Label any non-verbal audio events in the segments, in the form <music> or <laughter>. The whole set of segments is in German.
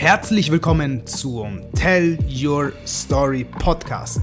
Herzlich willkommen zum Tell Your Story Podcast.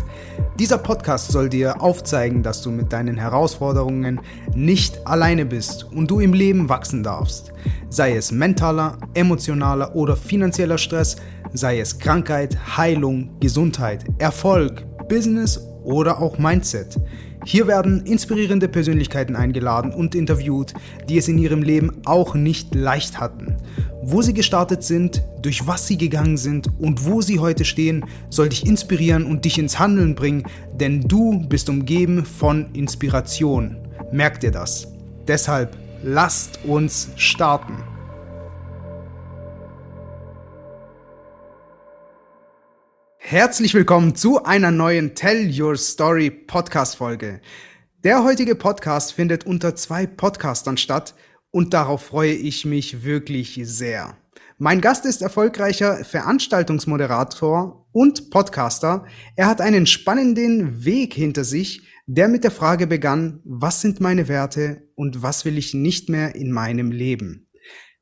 Dieser Podcast soll dir aufzeigen, dass du mit deinen Herausforderungen nicht alleine bist und du im Leben wachsen darfst. Sei es mentaler, emotionaler oder finanzieller Stress, sei es Krankheit, Heilung, Gesundheit, Erfolg, Business oder auch Mindset. Hier werden inspirierende Persönlichkeiten eingeladen und interviewt, die es in ihrem Leben auch nicht leicht hatten. Wo sie gestartet sind, durch was sie gegangen sind und wo sie heute stehen, soll dich inspirieren und dich ins Handeln bringen, denn du bist umgeben von Inspiration. Merk dir das. Deshalb lasst uns starten. Herzlich willkommen zu einer neuen Tell Your Story Podcast Folge. Der heutige Podcast findet unter zwei Podcastern statt und darauf freue ich mich wirklich sehr. Mein Gast ist erfolgreicher Veranstaltungsmoderator und Podcaster. Er hat einen spannenden Weg hinter sich, der mit der Frage begann, was sind meine Werte und was will ich nicht mehr in meinem Leben?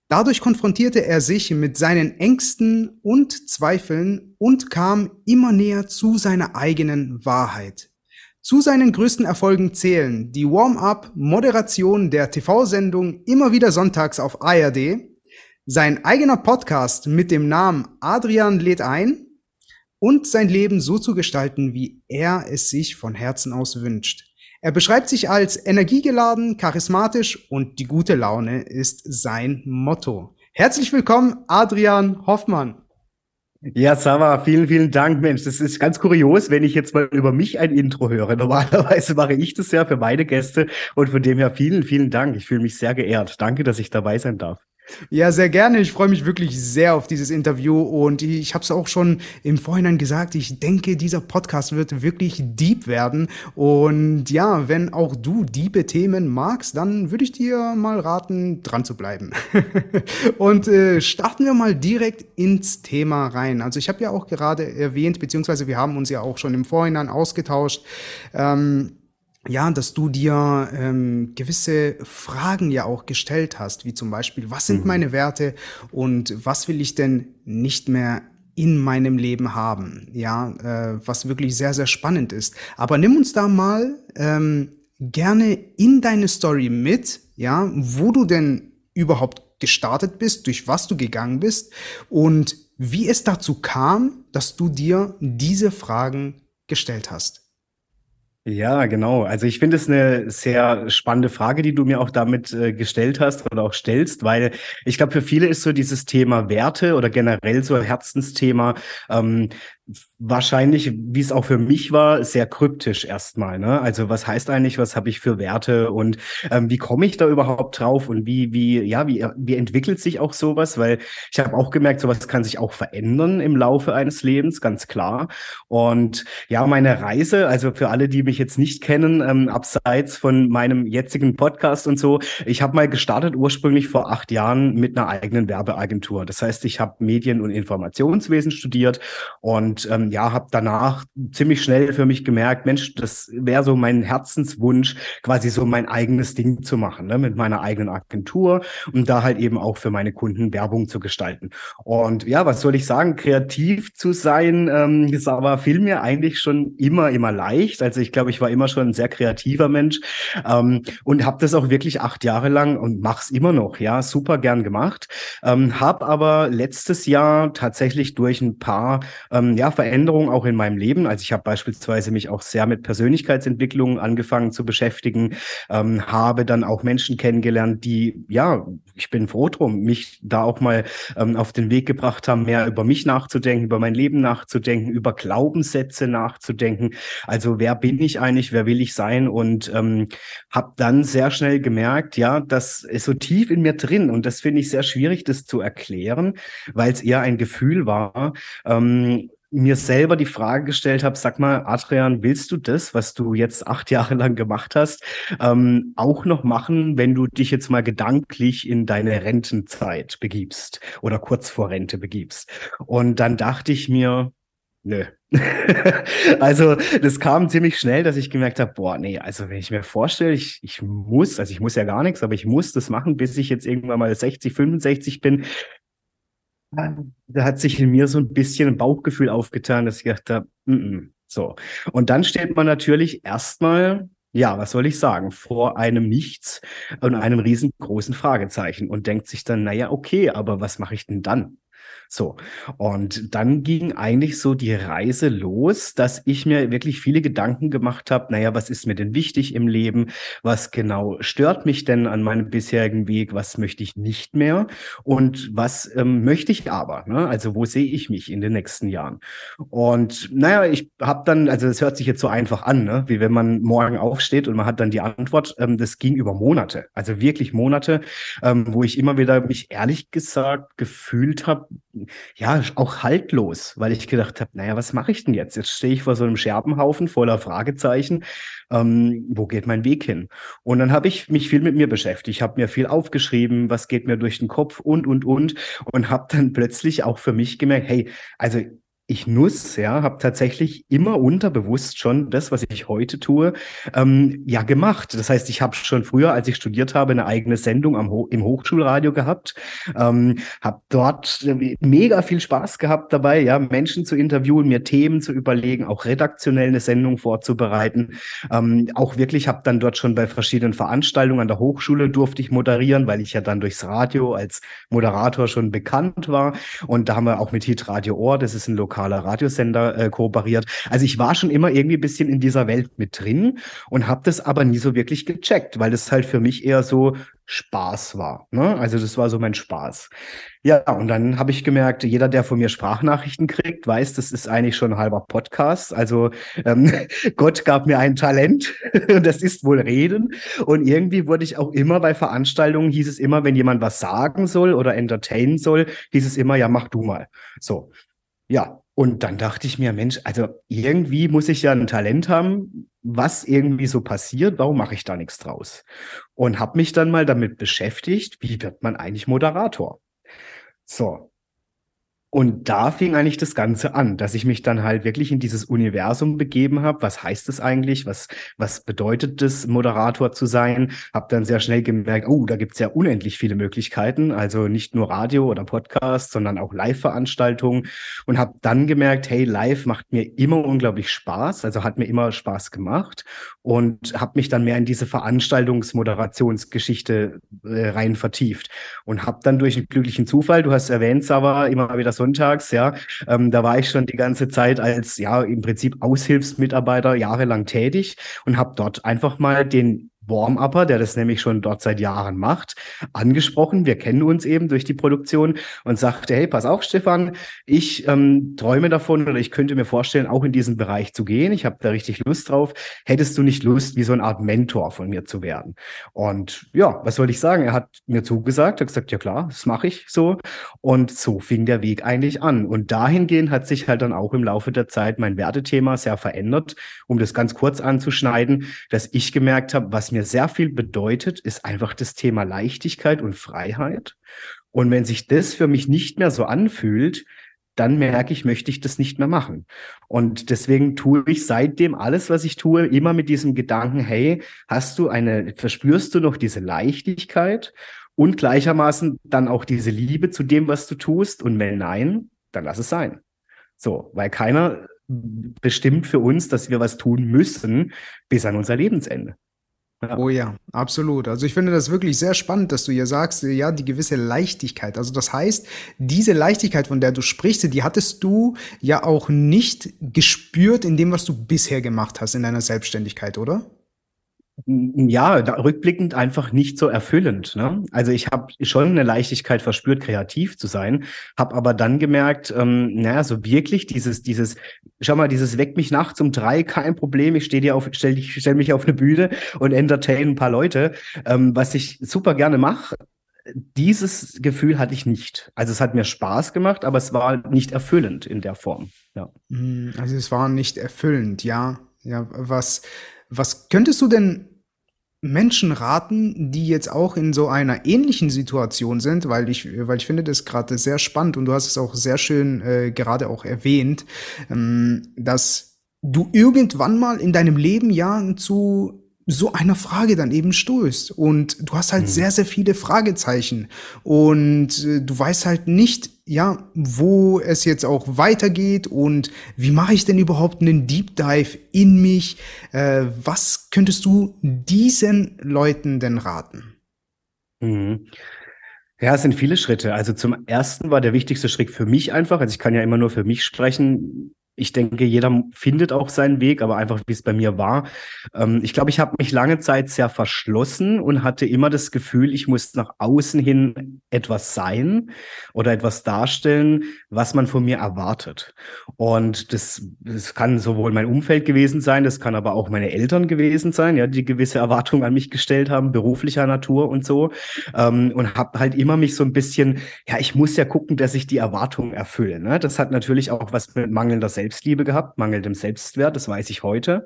Dadurch konfrontierte er sich mit seinen Ängsten und Zweifeln und kam immer näher zu seiner eigenen Wahrheit. Zu seinen größten Erfolgen zählen die Warm-up-Moderation der TV-Sendung immer wieder sonntags auf ARD, sein eigener Podcast mit dem Namen Adrian lädt ein und sein Leben so zu gestalten, wie er es sich von Herzen aus wünscht. Er beschreibt sich als energiegeladen, charismatisch und die gute Laune ist sein Motto. Herzlich willkommen, Adrian Hoffmann. Ja, Sava, vielen, vielen Dank, Mensch. Das ist ganz kurios, wenn ich jetzt mal über mich ein Intro höre. Normalerweise mache ich das ja für meine Gäste und von dem her vielen, vielen Dank. Ich fühle mich sehr geehrt. Danke, dass ich dabei sein darf. Ja, sehr gerne. Ich freue mich wirklich sehr auf dieses Interview und ich habe es auch schon im Vorhinein gesagt. Ich denke, dieser Podcast wird wirklich deep werden. Und ja, wenn auch du diebe Themen magst, dann würde ich dir mal raten, dran zu bleiben. <laughs> und äh, starten wir mal direkt ins Thema rein. Also ich habe ja auch gerade erwähnt, beziehungsweise wir haben uns ja auch schon im Vorhinein ausgetauscht. Ähm, ja, dass du dir ähm, gewisse Fragen ja auch gestellt hast, wie zum Beispiel, was sind mhm. meine Werte und was will ich denn nicht mehr in meinem Leben haben, ja, äh, was wirklich sehr, sehr spannend ist. Aber nimm uns da mal ähm, gerne in deine Story mit, ja, wo du denn überhaupt gestartet bist, durch was du gegangen bist und wie es dazu kam, dass du dir diese Fragen gestellt hast. Ja, genau. Also ich finde es eine sehr spannende Frage, die du mir auch damit äh, gestellt hast oder auch stellst, weil ich glaube, für viele ist so dieses Thema Werte oder generell so ein Herzensthema ähm, wahrscheinlich, wie es auch für mich war, sehr kryptisch erstmal. Ne? Also was heißt eigentlich, was habe ich für Werte und ähm, wie komme ich da überhaupt drauf und wie, wie, ja, wie, wie entwickelt sich auch sowas? Weil ich habe auch gemerkt, sowas kann sich auch verändern im Laufe eines Lebens, ganz klar. Und ja, meine Reise, also für alle, die mich jetzt nicht kennen, ähm, abseits von meinem jetzigen Podcast und so, ich habe mal gestartet ursprünglich vor acht Jahren mit einer eigenen Werbeagentur. Das heißt, ich habe Medien- und Informationswesen studiert und und ähm, ja, habe danach ziemlich schnell für mich gemerkt, Mensch, das wäre so mein Herzenswunsch, quasi so mein eigenes Ding zu machen, ne, mit meiner eigenen Agentur und da halt eben auch für meine Kunden Werbung zu gestalten. Und ja, was soll ich sagen, kreativ zu sein, ähm, ist aber viel mir eigentlich schon immer, immer leicht. Also ich glaube, ich war immer schon ein sehr kreativer Mensch ähm, und habe das auch wirklich acht Jahre lang und mach's immer noch, ja, super gern gemacht. Ähm, habe aber letztes Jahr tatsächlich durch ein paar ähm, ja, ja, Veränderungen auch in meinem Leben. Also ich habe beispielsweise mich auch sehr mit Persönlichkeitsentwicklung angefangen zu beschäftigen, ähm, habe dann auch Menschen kennengelernt, die, ja, ich bin froh drum, mich da auch mal ähm, auf den Weg gebracht haben, mehr über mich nachzudenken, über mein Leben nachzudenken, über Glaubenssätze nachzudenken. Also wer bin ich eigentlich, wer will ich sein? Und ähm, habe dann sehr schnell gemerkt, ja, das ist so tief in mir drin und das finde ich sehr schwierig, das zu erklären, weil es eher ein Gefühl war. Ähm, mir selber die Frage gestellt habe, sag mal, Adrian, willst du das, was du jetzt acht Jahre lang gemacht hast, ähm, auch noch machen, wenn du dich jetzt mal gedanklich in deine Rentenzeit begibst oder kurz vor Rente begibst? Und dann dachte ich mir, nö. <laughs> also das kam ziemlich schnell, dass ich gemerkt habe, boah, nee, also wenn ich mir vorstelle, ich, ich muss, also ich muss ja gar nichts, aber ich muss das machen, bis ich jetzt irgendwann mal 60, 65 bin, Da hat sich in mir so ein bisschen ein Bauchgefühl aufgetan, dass ich dachte, mm -mm, so. Und dann steht man natürlich erstmal ja, was soll ich sagen, vor einem Nichts und einem riesengroßen Fragezeichen und denkt sich dann, naja, okay, aber was mache ich denn dann? So. Und dann ging eigentlich so die Reise los, dass ich mir wirklich viele Gedanken gemacht habe, naja, was ist mir denn wichtig im Leben? Was genau stört mich denn an meinem bisherigen Weg? Was möchte ich nicht mehr? Und was ähm, möchte ich aber? Ne? Also wo sehe ich mich in den nächsten Jahren? Und naja, ich habe dann, also es hört sich jetzt so einfach an, ne? wie wenn man morgen aufsteht und man hat dann die Antwort. Ähm, das ging über Monate, also wirklich Monate, ähm, wo ich immer wieder mich ehrlich gesagt gefühlt habe, ja, auch haltlos, weil ich gedacht habe, naja, was mache ich denn jetzt? Jetzt stehe ich vor so einem Scherbenhaufen voller Fragezeichen. Ähm, wo geht mein Weg hin? Und dann habe ich mich viel mit mir beschäftigt. Habe mir viel aufgeschrieben, was geht mir durch den Kopf und, und, und. Und habe dann plötzlich auch für mich gemerkt, hey, also ich Nuss, ja, habe tatsächlich immer unterbewusst schon das, was ich heute tue, ähm, ja gemacht. Das heißt, ich habe schon früher, als ich studiert habe, eine eigene Sendung am Ho im Hochschulradio gehabt, ähm, habe dort äh, mega viel Spaß gehabt dabei, ja, Menschen zu interviewen, mir Themen zu überlegen, auch redaktionell eine Sendung vorzubereiten. Ähm, auch wirklich habe dann dort schon bei verschiedenen Veranstaltungen an der Hochschule durfte ich moderieren, weil ich ja dann durchs Radio als Moderator schon bekannt war. Und da haben wir auch mit Hit Radio Ohr, das ist ein Lokal lokaler Radiosender äh, kooperiert. Also ich war schon immer irgendwie ein bisschen in dieser Welt mit drin und habe das aber nie so wirklich gecheckt, weil das halt für mich eher so Spaß war. Ne? Also das war so mein Spaß. Ja, und dann habe ich gemerkt, jeder, der von mir Sprachnachrichten kriegt, weiß, das ist eigentlich schon ein halber Podcast. Also ähm, <laughs> Gott gab mir ein Talent <laughs> und das ist wohl Reden. Und irgendwie wurde ich auch immer bei Veranstaltungen, hieß es immer, wenn jemand was sagen soll oder entertainen soll, hieß es immer, ja, mach du mal. So. Ja, und dann dachte ich mir, Mensch, also irgendwie muss ich ja ein Talent haben, was irgendwie so passiert, warum mache ich da nichts draus? Und habe mich dann mal damit beschäftigt, wie wird man eigentlich Moderator? So, und da fing eigentlich das Ganze an, dass ich mich dann halt wirklich in dieses Universum begeben habe. Was heißt es eigentlich? Was, was bedeutet es, Moderator zu sein? Hab dann sehr schnell gemerkt, oh, da gibt's ja unendlich viele Möglichkeiten. Also nicht nur Radio oder Podcast, sondern auch Live-Veranstaltungen. Und habe dann gemerkt, hey, Live macht mir immer unglaublich Spaß. Also hat mir immer Spaß gemacht. Und habe mich dann mehr in diese Veranstaltungsmoderationsgeschichte äh, rein vertieft. Und habe dann durch einen glücklichen Zufall, du hast erwähnt, Sava, immer wieder so sonntags, ja. Ähm, da war ich schon die ganze Zeit als, ja, im Prinzip Aushilfsmitarbeiter jahrelang tätig und habe dort einfach mal den Warm-Upper, der das nämlich schon dort seit Jahren macht, angesprochen. Wir kennen uns eben durch die Produktion und sagte, hey, pass auf, Stefan, ich ähm, träume davon oder ich könnte mir vorstellen, auch in diesen Bereich zu gehen. Ich habe da richtig Lust drauf. Hättest du nicht Lust, wie so eine Art Mentor von mir zu werden? Und ja, was soll ich sagen? Er hat mir zugesagt, hat gesagt, ja klar, das mache ich so. Und so fing der Weg eigentlich an. Und dahingehend hat sich halt dann auch im Laufe der Zeit mein Wertethema sehr verändert, um das ganz kurz anzuschneiden, dass ich gemerkt habe, was mir sehr viel bedeutet, ist einfach das Thema Leichtigkeit und Freiheit. Und wenn sich das für mich nicht mehr so anfühlt, dann merke ich, möchte ich das nicht mehr machen. Und deswegen tue ich seitdem alles, was ich tue, immer mit diesem Gedanken, hey, hast du eine, verspürst du noch diese Leichtigkeit und gleichermaßen dann auch diese Liebe zu dem, was du tust? Und wenn nein, dann lass es sein. So, weil keiner bestimmt für uns, dass wir was tun müssen bis an unser Lebensende. Oh ja, absolut. Also ich finde das wirklich sehr spannend, dass du hier sagst, ja, die gewisse Leichtigkeit. Also das heißt, diese Leichtigkeit, von der du sprichst, die hattest du ja auch nicht gespürt in dem, was du bisher gemacht hast in deiner Selbstständigkeit, oder? Ja, da, rückblickend einfach nicht so erfüllend. Ne? Also ich habe schon eine Leichtigkeit verspürt, kreativ zu sein, habe aber dann gemerkt, ähm, naja, so wirklich dieses, dieses, schau mal, dieses weckt mich nachts um drei, kein Problem, ich stehe dir auf, stell, dich, stell mich auf eine Bühne und entertain ein paar Leute, ähm, was ich super gerne mache. Dieses Gefühl hatte ich nicht. Also es hat mir Spaß gemacht, aber es war nicht erfüllend in der Form. Ja. Hm, also es war nicht erfüllend, ja. Ja, was was könntest du denn Menschen raten, die jetzt auch in so einer ähnlichen Situation sind, weil ich, weil ich finde das gerade sehr spannend und du hast es auch sehr schön äh, gerade auch erwähnt, ähm, dass du irgendwann mal in deinem Leben ja zu so einer Frage dann eben stößt. Und du hast halt mhm. sehr, sehr viele Fragezeichen. Und äh, du weißt halt nicht, ja, wo es jetzt auch weitergeht und wie mache ich denn überhaupt einen Deep Dive in mich? Äh, was könntest du diesen Leuten denn raten? Mhm. Ja, es sind viele Schritte. Also zum ersten war der wichtigste Schritt für mich einfach, also ich kann ja immer nur für mich sprechen, ich denke, jeder findet auch seinen Weg, aber einfach wie es bei mir war. Ähm, ich glaube, ich habe mich lange Zeit sehr verschlossen und hatte immer das Gefühl, ich muss nach außen hin etwas sein oder etwas darstellen, was man von mir erwartet. Und das, das kann sowohl mein Umfeld gewesen sein, das kann aber auch meine Eltern gewesen sein, ja, die gewisse Erwartungen an mich gestellt haben, beruflicher Natur und so. Ähm, und habe halt immer mich so ein bisschen, ja, ich muss ja gucken, dass ich die Erwartungen erfülle. Ne? Das hat natürlich auch was mit mangelnder Selbst Selbstliebe gehabt, mangelndem Selbstwert, das weiß ich heute,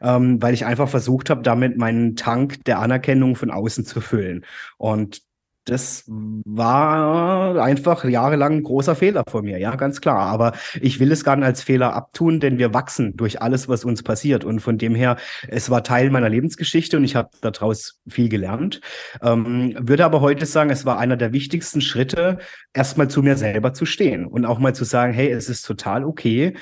ähm, weil ich einfach versucht habe, damit meinen Tank der Anerkennung von außen zu füllen. Und das war einfach jahrelang ein großer Fehler von mir, ja, ganz klar. Aber ich will es gar nicht als Fehler abtun, denn wir wachsen durch alles, was uns passiert. Und von dem her, es war Teil meiner Lebensgeschichte und ich habe daraus viel gelernt. Ähm, würde aber heute sagen, es war einer der wichtigsten Schritte, erstmal zu mir selber zu stehen und auch mal zu sagen, hey, es ist total okay,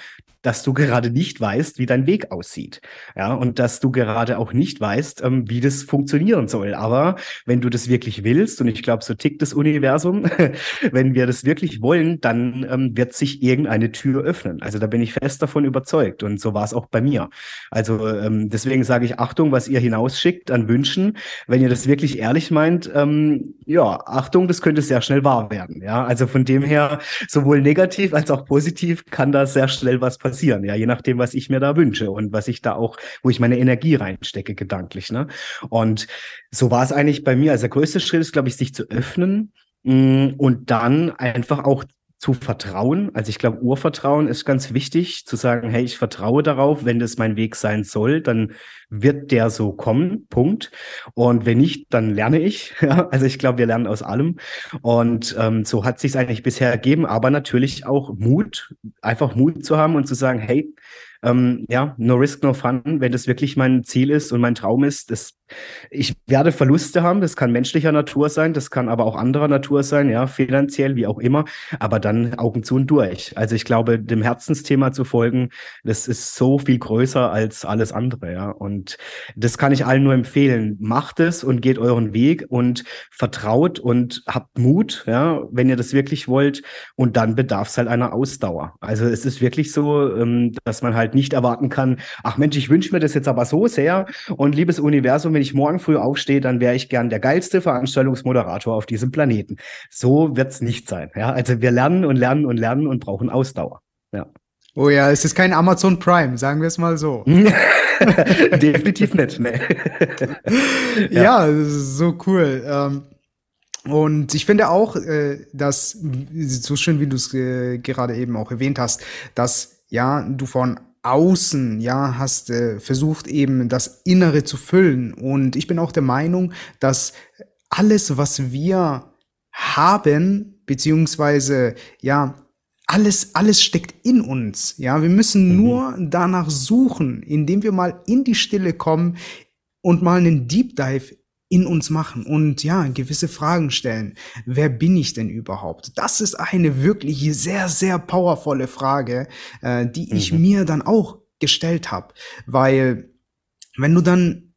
dass du gerade nicht weißt, wie dein Weg aussieht. Ja, und dass du gerade auch nicht weißt, ähm, wie das funktionieren soll. Aber wenn du das wirklich willst, und ich glaube, so tickt das Universum, <laughs> wenn wir das wirklich wollen, dann ähm, wird sich irgendeine Tür öffnen. Also da bin ich fest davon überzeugt. Und so war es auch bei mir. Also ähm, deswegen sage ich Achtung, was ihr hinausschickt an Wünschen. Wenn ihr das wirklich ehrlich meint, ähm, ja, Achtung, das könnte sehr schnell wahr werden. Ja, also von dem her, sowohl negativ als auch positiv kann da sehr schnell was passieren passieren, ja, je nachdem, was ich mir da wünsche und was ich da auch, wo ich meine Energie reinstecke, gedanklich. Ne? Und so war es eigentlich bei mir. Also der größte Schritt ist, glaube ich, sich zu öffnen mm, und dann einfach auch zu vertrauen. Also ich glaube, Urvertrauen ist ganz wichtig, zu sagen, hey, ich vertraue darauf, wenn das mein Weg sein soll, dann wird der so kommen, Punkt. Und wenn nicht, dann lerne ich. <laughs> Also ich glaube, wir lernen aus allem. Und ähm, so hat sich eigentlich bisher ergeben, aber natürlich auch Mut, einfach Mut zu haben und zu sagen, hey, ähm, ja, no risk, no fun, wenn das wirklich mein Ziel ist und mein Traum ist, das ich werde Verluste haben, das kann menschlicher Natur sein, das kann aber auch anderer Natur sein, ja, finanziell, wie auch immer, aber dann Augen zu und durch. Also ich glaube, dem Herzensthema zu folgen, das ist so viel größer als alles andere, ja. Und das kann ich allen nur empfehlen. Macht es und geht euren Weg und vertraut und habt Mut, ja, wenn ihr das wirklich wollt. Und dann bedarf es halt einer Ausdauer. Also es ist wirklich so, ähm, dass man halt nicht erwarten kann, ach Mensch, ich wünsche mir das jetzt aber so sehr und liebes Universum, wenn ich morgen früh aufstehe, dann wäre ich gern der geilste Veranstaltungsmoderator auf diesem Planeten. So wird es nicht sein. Ja? Also wir lernen und lernen und lernen und brauchen Ausdauer. Ja. Oh ja, es ist kein Amazon Prime, sagen wir es mal so. <laughs> Definitiv nicht. Nee. <laughs> ja. ja, so cool. Ähm, und ich finde auch, äh, dass, so schön wie du es äh, gerade eben auch erwähnt hast, dass ja, du von außen, ja, hast äh, versucht eben das Innere zu füllen. Und ich bin auch der Meinung, dass alles, was wir haben, beziehungsweise, ja, alles, alles steckt in uns. Ja, wir müssen mhm. nur danach suchen, indem wir mal in die Stille kommen und mal einen Deep Dive in uns machen und ja, gewisse Fragen stellen. Wer bin ich denn überhaupt? Das ist eine wirklich sehr, sehr powervolle Frage, äh, die ich mhm. mir dann auch gestellt habe. Weil wenn du dann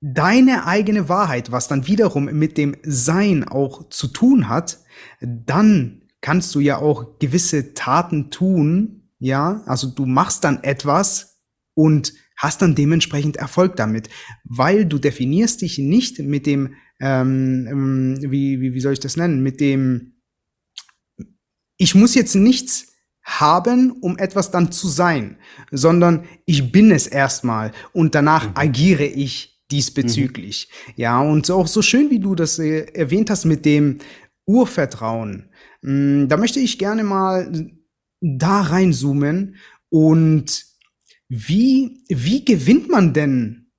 deine eigene Wahrheit, was dann wiederum mit dem Sein auch zu tun hat, dann kannst du ja auch gewisse Taten tun, ja, also du machst dann etwas und hast dann dementsprechend Erfolg damit, weil du definierst dich nicht mit dem, ähm, ähm, wie, wie, wie soll ich das nennen, mit dem, ich muss jetzt nichts haben, um etwas dann zu sein, sondern ich bin es erstmal und danach mhm. agiere ich diesbezüglich. Mhm. Ja, und auch so schön, wie du das äh, erwähnt hast mit dem Urvertrauen. Hm, da möchte ich gerne mal da reinzoomen und wie, wie gewinnt man denn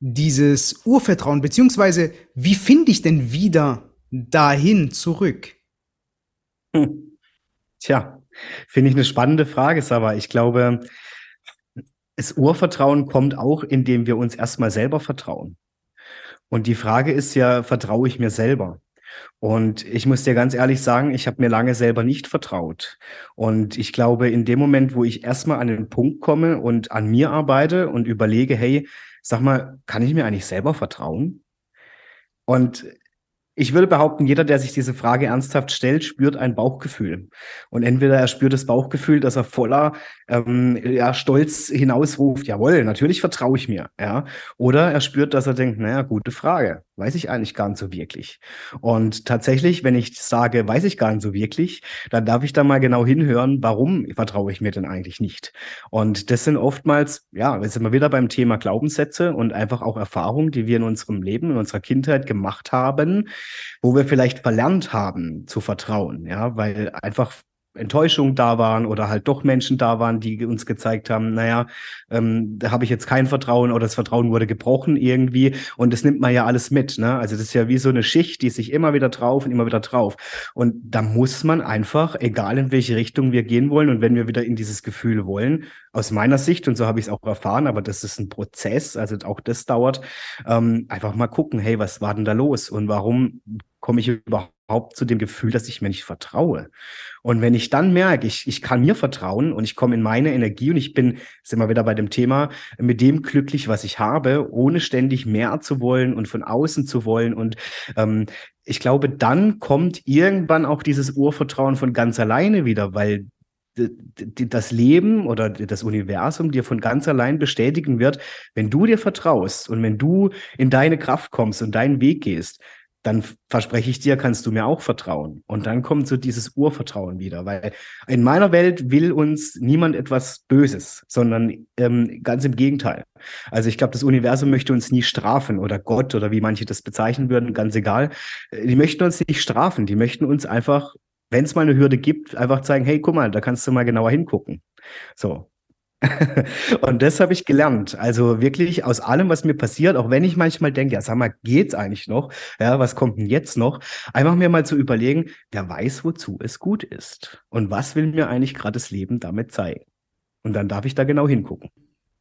dieses Urvertrauen, beziehungsweise wie finde ich denn wieder dahin zurück? Hm. Tja, finde ich eine spannende Frage, aber ich glaube, das Urvertrauen kommt auch, indem wir uns erstmal selber vertrauen. Und die Frage ist ja, vertraue ich mir selber? Und ich muss dir ganz ehrlich sagen, ich habe mir lange selber nicht vertraut. Und ich glaube, in dem Moment, wo ich erstmal an den Punkt komme und an mir arbeite und überlege, hey, sag mal, kann ich mir eigentlich selber vertrauen? Und ich würde behaupten, jeder, der sich diese Frage ernsthaft stellt, spürt ein Bauchgefühl. Und entweder er spürt das Bauchgefühl, dass er voller ähm, ja, Stolz hinausruft, jawohl, natürlich vertraue ich mir. Ja? Oder er spürt, dass er denkt, naja, gute Frage, weiß ich eigentlich gar nicht so wirklich. Und tatsächlich, wenn ich sage, weiß ich gar nicht so wirklich, dann darf ich da mal genau hinhören, warum vertraue ich mir denn eigentlich nicht. Und das sind oftmals, ja, wir sind mal wieder beim Thema Glaubenssätze und einfach auch Erfahrungen, die wir in unserem Leben, in unserer Kindheit gemacht haben, wo wir vielleicht verlernt haben zu vertrauen, ja, weil einfach Enttäuschung da waren oder halt doch Menschen da waren, die uns gezeigt haben, naja, ähm, da habe ich jetzt kein Vertrauen oder das Vertrauen wurde gebrochen irgendwie und das nimmt man ja alles mit. Ne? Also das ist ja wie so eine Schicht, die sich immer wieder drauf und immer wieder drauf. Und da muss man einfach, egal in welche Richtung wir gehen wollen und wenn wir wieder in dieses Gefühl wollen, aus meiner Sicht, und so habe ich es auch erfahren, aber das ist ein Prozess, also auch das dauert, ähm, einfach mal gucken, hey, was war denn da los und warum komme ich überhaupt zu dem Gefühl, dass ich mir nicht vertraue? Und wenn ich dann merke, ich, ich kann mir vertrauen und ich komme in meine Energie und ich bin, sind wir wieder bei dem Thema, mit dem glücklich, was ich habe, ohne ständig mehr zu wollen und von außen zu wollen. Und ähm, ich glaube, dann kommt irgendwann auch dieses Urvertrauen von ganz alleine wieder, weil das Leben oder das Universum dir von ganz allein bestätigen wird, wenn du dir vertraust und wenn du in deine Kraft kommst und deinen Weg gehst, dann verspreche ich dir, kannst du mir auch vertrauen. Und dann kommt so dieses Urvertrauen wieder, weil in meiner Welt will uns niemand etwas Böses, sondern ähm, ganz im Gegenteil. Also ich glaube, das Universum möchte uns nie strafen oder Gott oder wie manche das bezeichnen würden, ganz egal. Äh, die möchten uns nicht strafen, die möchten uns einfach wenn es mal eine Hürde gibt, einfach zeigen, hey, guck mal, da kannst du mal genauer hingucken. So. <laughs> und das habe ich gelernt. Also wirklich aus allem, was mir passiert, auch wenn ich manchmal denke, ja, sag mal, geht's eigentlich noch? Ja, was kommt denn jetzt noch? Einfach mir mal zu überlegen, wer weiß, wozu es gut ist. Und was will mir eigentlich gerade das Leben damit zeigen? Und dann darf ich da genau hingucken.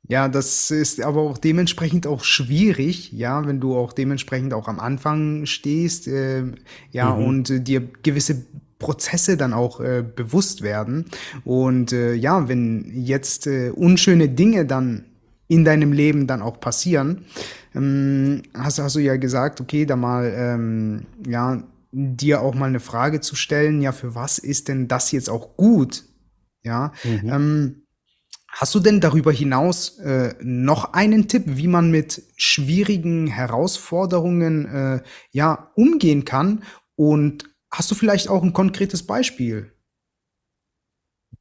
Ja, das ist aber auch dementsprechend auch schwierig, ja, wenn du auch dementsprechend auch am Anfang stehst, äh, ja, mhm. und äh, dir gewisse Prozesse dann auch äh, bewusst werden. Und äh, ja, wenn jetzt äh, unschöne Dinge dann in deinem Leben dann auch passieren, ähm, hast, hast du ja gesagt, okay, da mal, ähm, ja, dir auch mal eine Frage zu stellen, ja, für was ist denn das jetzt auch gut? Ja, mhm. ähm, Hast du denn darüber hinaus äh, noch einen Tipp, wie man mit schwierigen Herausforderungen äh, ja umgehen kann und Hast du vielleicht auch ein konkretes Beispiel?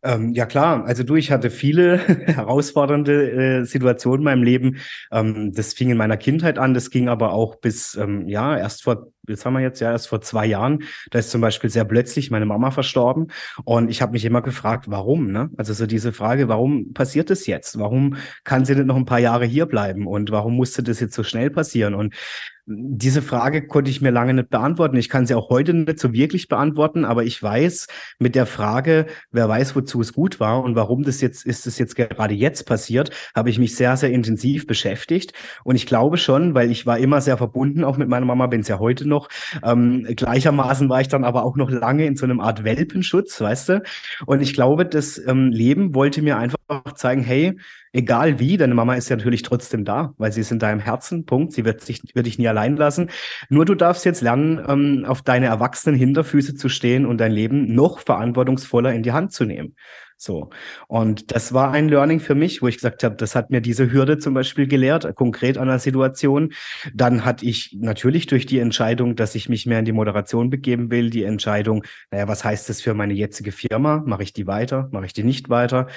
Ähm, ja klar, also du, ich hatte viele <laughs> herausfordernde äh, Situationen in meinem Leben. Ähm, das fing in meiner Kindheit an, das ging aber auch bis, ähm, ja, erst vor, jetzt haben wir jetzt ja erst vor zwei Jahren, da ist zum Beispiel sehr plötzlich meine Mama verstorben und ich habe mich immer gefragt, warum, ne? Also so diese Frage, warum passiert das jetzt? Warum kann sie nicht noch ein paar Jahre hier bleiben und warum musste das jetzt so schnell passieren? Und diese Frage konnte ich mir lange nicht beantworten. Ich kann sie auch heute nicht so wirklich beantworten, aber ich weiß mit der Frage, wer weiß, wozu es gut war und warum das jetzt ist, es jetzt gerade jetzt passiert, habe ich mich sehr, sehr intensiv beschäftigt. Und ich glaube schon, weil ich war immer sehr verbunden, auch mit meiner Mama, bin es ja heute noch. Ähm, gleichermaßen war ich dann aber auch noch lange in so einem Art Welpenschutz, weißt du? Und ich glaube, das ähm, Leben wollte mir einfach zeigen, hey, egal wie, deine Mama ist ja natürlich trotzdem da, weil sie ist in deinem Herzen, Punkt. Sie wird sich, wird dich nie allein lassen. Nur du darfst jetzt lernen, ähm, auf deine erwachsenen Hinterfüße zu stehen und dein Leben noch verantwortungsvoller in die Hand zu nehmen. So. Und das war ein Learning für mich, wo ich gesagt habe, das hat mir diese Hürde zum Beispiel gelehrt, konkret an der Situation. Dann hatte ich natürlich durch die Entscheidung, dass ich mich mehr in die Moderation begeben will, die Entscheidung, naja, was heißt das für meine jetzige Firma? Mache ich die weiter? Mache ich die nicht weiter?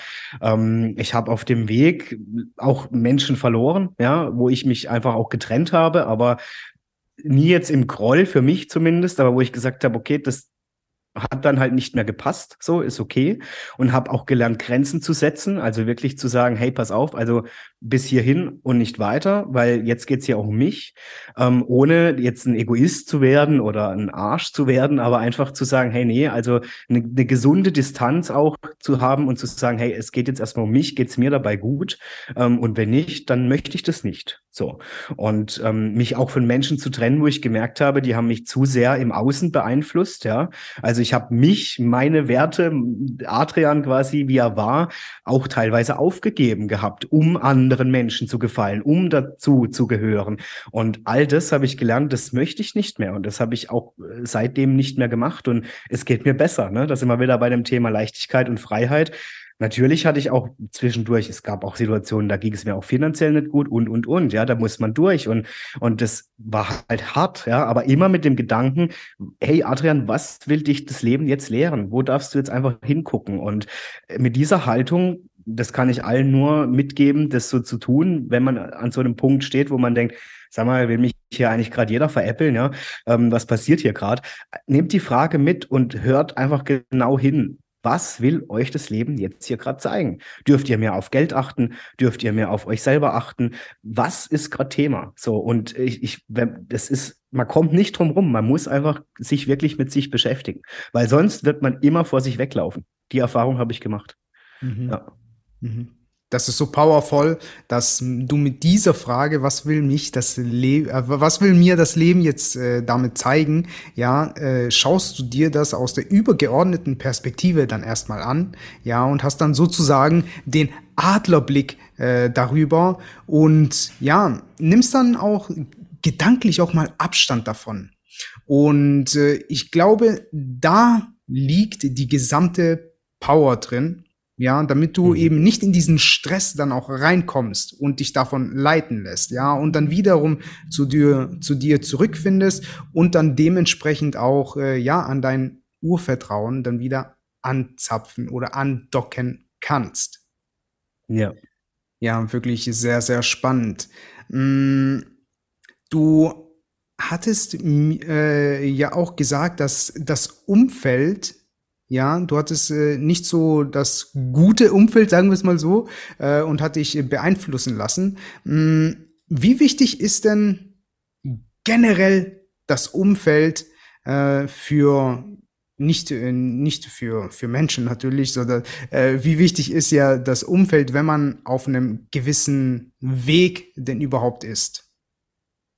Ähm, ich habe auf dem Weg auch Menschen verloren, ja, wo ich mich einfach auch getrennt habe, aber nie jetzt im Groll für mich zumindest, aber wo ich gesagt habe, okay, das, hat dann halt nicht mehr gepasst, so ist okay und habe auch gelernt Grenzen zu setzen, also wirklich zu sagen, hey, pass auf, also bis hierhin und nicht weiter, weil jetzt geht's ja auch um mich, ähm, ohne jetzt ein Egoist zu werden oder ein Arsch zu werden, aber einfach zu sagen, hey, nee, also eine, eine gesunde Distanz auch zu haben und zu sagen, hey, es geht jetzt erstmal um mich, geht's mir dabei gut? Ähm, und wenn nicht, dann möchte ich das nicht. So. Und ähm, mich auch von Menschen zu trennen, wo ich gemerkt habe, die haben mich zu sehr im Außen beeinflusst, ja. Also ich habe mich, meine Werte, Adrian quasi, wie er war, auch teilweise aufgegeben gehabt, um anderen Menschen zu gefallen, um dazu zu gehören. Und all das habe ich gelernt, das möchte ich nicht mehr. Und das habe ich auch äh, seitdem nicht mehr gemacht. Und es geht mir besser. Ne? Da sind wir wieder bei dem Thema Leichtigkeit und Freiheit. Natürlich hatte ich auch zwischendurch, es gab auch Situationen, da ging es mir auch finanziell nicht gut und, und, und, ja, da muss man durch und, und das war halt hart, ja, aber immer mit dem Gedanken, hey Adrian, was will dich das Leben jetzt lehren? Wo darfst du jetzt einfach hingucken? Und mit dieser Haltung, das kann ich allen nur mitgeben, das so zu tun, wenn man an so einem Punkt steht, wo man denkt, sag mal, will mich hier eigentlich gerade jeder veräppeln, ja, ähm, was passiert hier gerade? Nehmt die Frage mit und hört einfach genau hin was will euch das Leben jetzt hier gerade zeigen? Dürft ihr mehr auf Geld achten? Dürft ihr mehr auf euch selber achten? Was ist gerade Thema? So, und ich, ich, das ist, man kommt nicht drum rum. Man muss einfach sich wirklich mit sich beschäftigen, weil sonst wird man immer vor sich weglaufen. Die Erfahrung habe ich gemacht. Mhm. Ja. Mhm das ist so powerful, dass du mit dieser Frage, was will mich das Leben, äh, was will mir das Leben jetzt äh, damit zeigen, ja, äh, schaust du dir das aus der übergeordneten Perspektive dann erstmal an, ja, und hast dann sozusagen den Adlerblick äh, darüber und ja, nimmst dann auch gedanklich auch mal Abstand davon. Und äh, ich glaube, da liegt die gesamte Power drin, ja, damit du mhm. eben nicht in diesen Stress dann auch reinkommst und dich davon leiten lässt, ja, und dann wiederum zu dir, zu dir zurückfindest und dann dementsprechend auch, äh, ja, an dein Urvertrauen dann wieder anzapfen oder andocken kannst. Ja. Ja, wirklich sehr, sehr spannend. Mm, du hattest äh, ja auch gesagt, dass das Umfeld ja, du hattest äh, nicht so das gute Umfeld, sagen wir es mal so, äh, und hat dich beeinflussen lassen. Hm, wie wichtig ist denn generell das Umfeld äh, für nicht, äh, nicht für, für Menschen natürlich, sondern äh, wie wichtig ist ja das Umfeld, wenn man auf einem gewissen Weg denn überhaupt ist?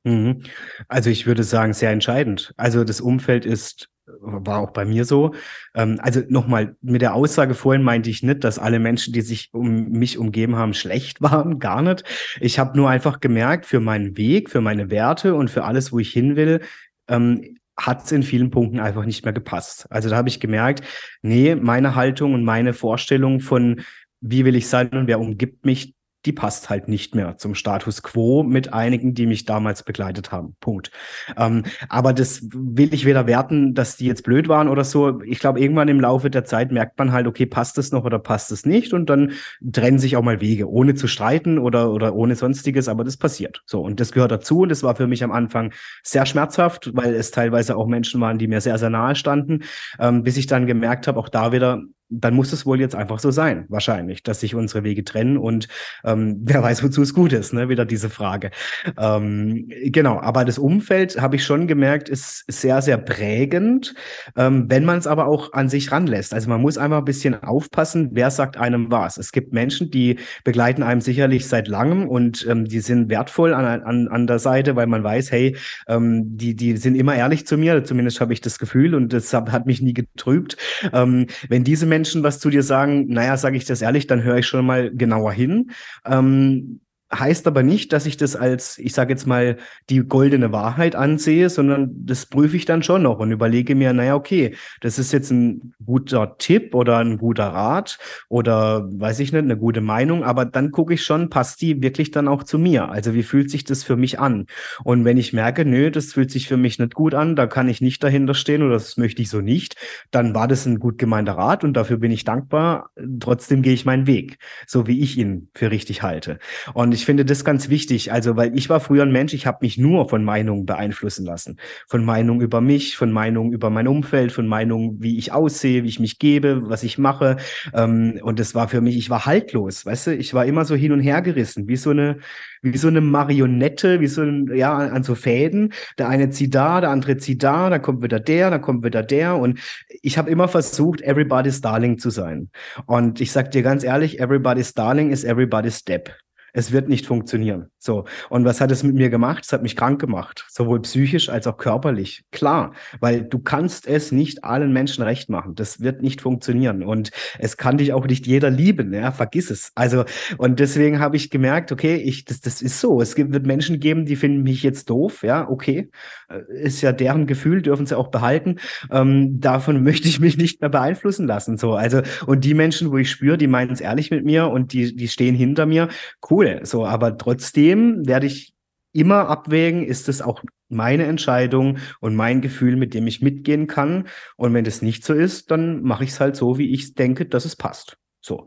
Mhm. Also ich würde sagen, sehr entscheidend. Also das Umfeld ist war auch bei mir so. Ähm, also nochmal, mit der Aussage vorhin meinte ich nicht, dass alle Menschen, die sich um mich umgeben haben, schlecht <laughs> waren. Gar nicht. Ich habe nur einfach gemerkt, für meinen Weg, für meine Werte und für alles, wo ich hin will, ähm, hat es in vielen Punkten einfach nicht mehr gepasst. Also da habe ich gemerkt, nee, meine Haltung und meine Vorstellung von wie will ich sein und wer umgibt mich, die passt halt nicht mehr zum Status quo mit einigen, die mich damals begleitet haben. Punkt. Ähm, aber das will ich weder werten, dass die jetzt blöd waren oder so. Ich glaube, irgendwann im Laufe der Zeit merkt man halt, okay, passt es noch oder passt es nicht? Und dann trennen sich auch mal Wege, ohne zu streiten oder, oder ohne sonstiges, aber das passiert. So, und das gehört dazu. Und das war für mich am Anfang sehr schmerzhaft, weil es teilweise auch Menschen waren, die mir sehr, sehr nahe standen, ähm, bis ich dann gemerkt habe, auch da wieder, dann muss es wohl jetzt einfach so sein, wahrscheinlich, dass sich unsere Wege trennen und ähm, <laughs> wer weiß, wozu es gut ist, ne? Wieder diese Frage. Ähm, genau, aber das Umfeld, habe ich schon gemerkt, ist sehr, sehr prägend, ähm, wenn man es aber auch an sich ranlässt. Also man muss einfach ein bisschen aufpassen, wer sagt einem was. Es gibt Menschen, die begleiten einem sicherlich seit langem und ähm, die sind wertvoll an, an, an der Seite, weil man weiß, hey, ähm, die, die sind immer ehrlich zu mir, zumindest habe ich das Gefühl und das hat, mich nie getrübt. Ähm, wenn diese Menschen Menschen was zu dir sagen, naja, sage ich das ehrlich, dann höre ich schon mal genauer hin. Ähm, heißt aber nicht, dass ich das als, ich sage jetzt mal, die goldene Wahrheit ansehe, sondern das prüfe ich dann schon noch und überlege mir, naja, okay, das ist jetzt ein guter Tipp oder ein guter Rat oder weiß ich nicht, eine gute Meinung, aber dann gucke ich schon, passt die wirklich dann auch zu mir? Also wie fühlt sich das für mich an? Und wenn ich merke, nö, das fühlt sich für mich nicht gut an, da kann ich nicht dahinter stehen oder das möchte ich so nicht, dann war das ein gut gemeinter Rat und dafür bin ich dankbar. Trotzdem gehe ich meinen Weg, so wie ich ihn für richtig halte. Und ich finde das ganz wichtig. Also, weil ich war früher ein Mensch, ich habe mich nur von Meinungen beeinflussen lassen. Von Meinungen über mich, von Meinungen über mein Umfeld, von Meinungen, wie ich aussehe, wie ich mich gebe, was ich mache. Ähm, und das war für mich, ich war haltlos, weißt du, ich war immer so hin und her gerissen, wie so eine, wie so eine Marionette, wie so ein, ja, an so Fäden. Der eine zieht da, der andere zieht da, dann kommt wieder der, dann kommt wieder der. Und ich habe immer versucht, everybody's darling zu sein. Und ich sag dir ganz ehrlich, everybody's darling is everybody's step. Es wird nicht funktionieren. So. Und was hat es mit mir gemacht? Es hat mich krank gemacht. Sowohl psychisch als auch körperlich. Klar. Weil du kannst es nicht allen Menschen recht machen. Das wird nicht funktionieren. Und es kann dich auch nicht jeder lieben. Ja, vergiss es. Also, und deswegen habe ich gemerkt, okay, ich, das, das ist so. Es wird Menschen geben, die finden mich jetzt doof. Ja, okay. Äh, ist ja deren Gefühl, dürfen sie auch behalten. Ähm, davon <laughs> möchte ich mich nicht mehr beeinflussen lassen. So. Also, und die Menschen, wo ich spüre, die meinen es ehrlich mit mir und die, die stehen hinter mir. Cool cool. So, aber trotzdem werde ich immer abwägen, ist es auch meine Entscheidung und mein Gefühl, mit dem ich mitgehen kann. Und wenn das nicht so ist, dann mache ich es halt so, wie ich denke, dass es passt. So.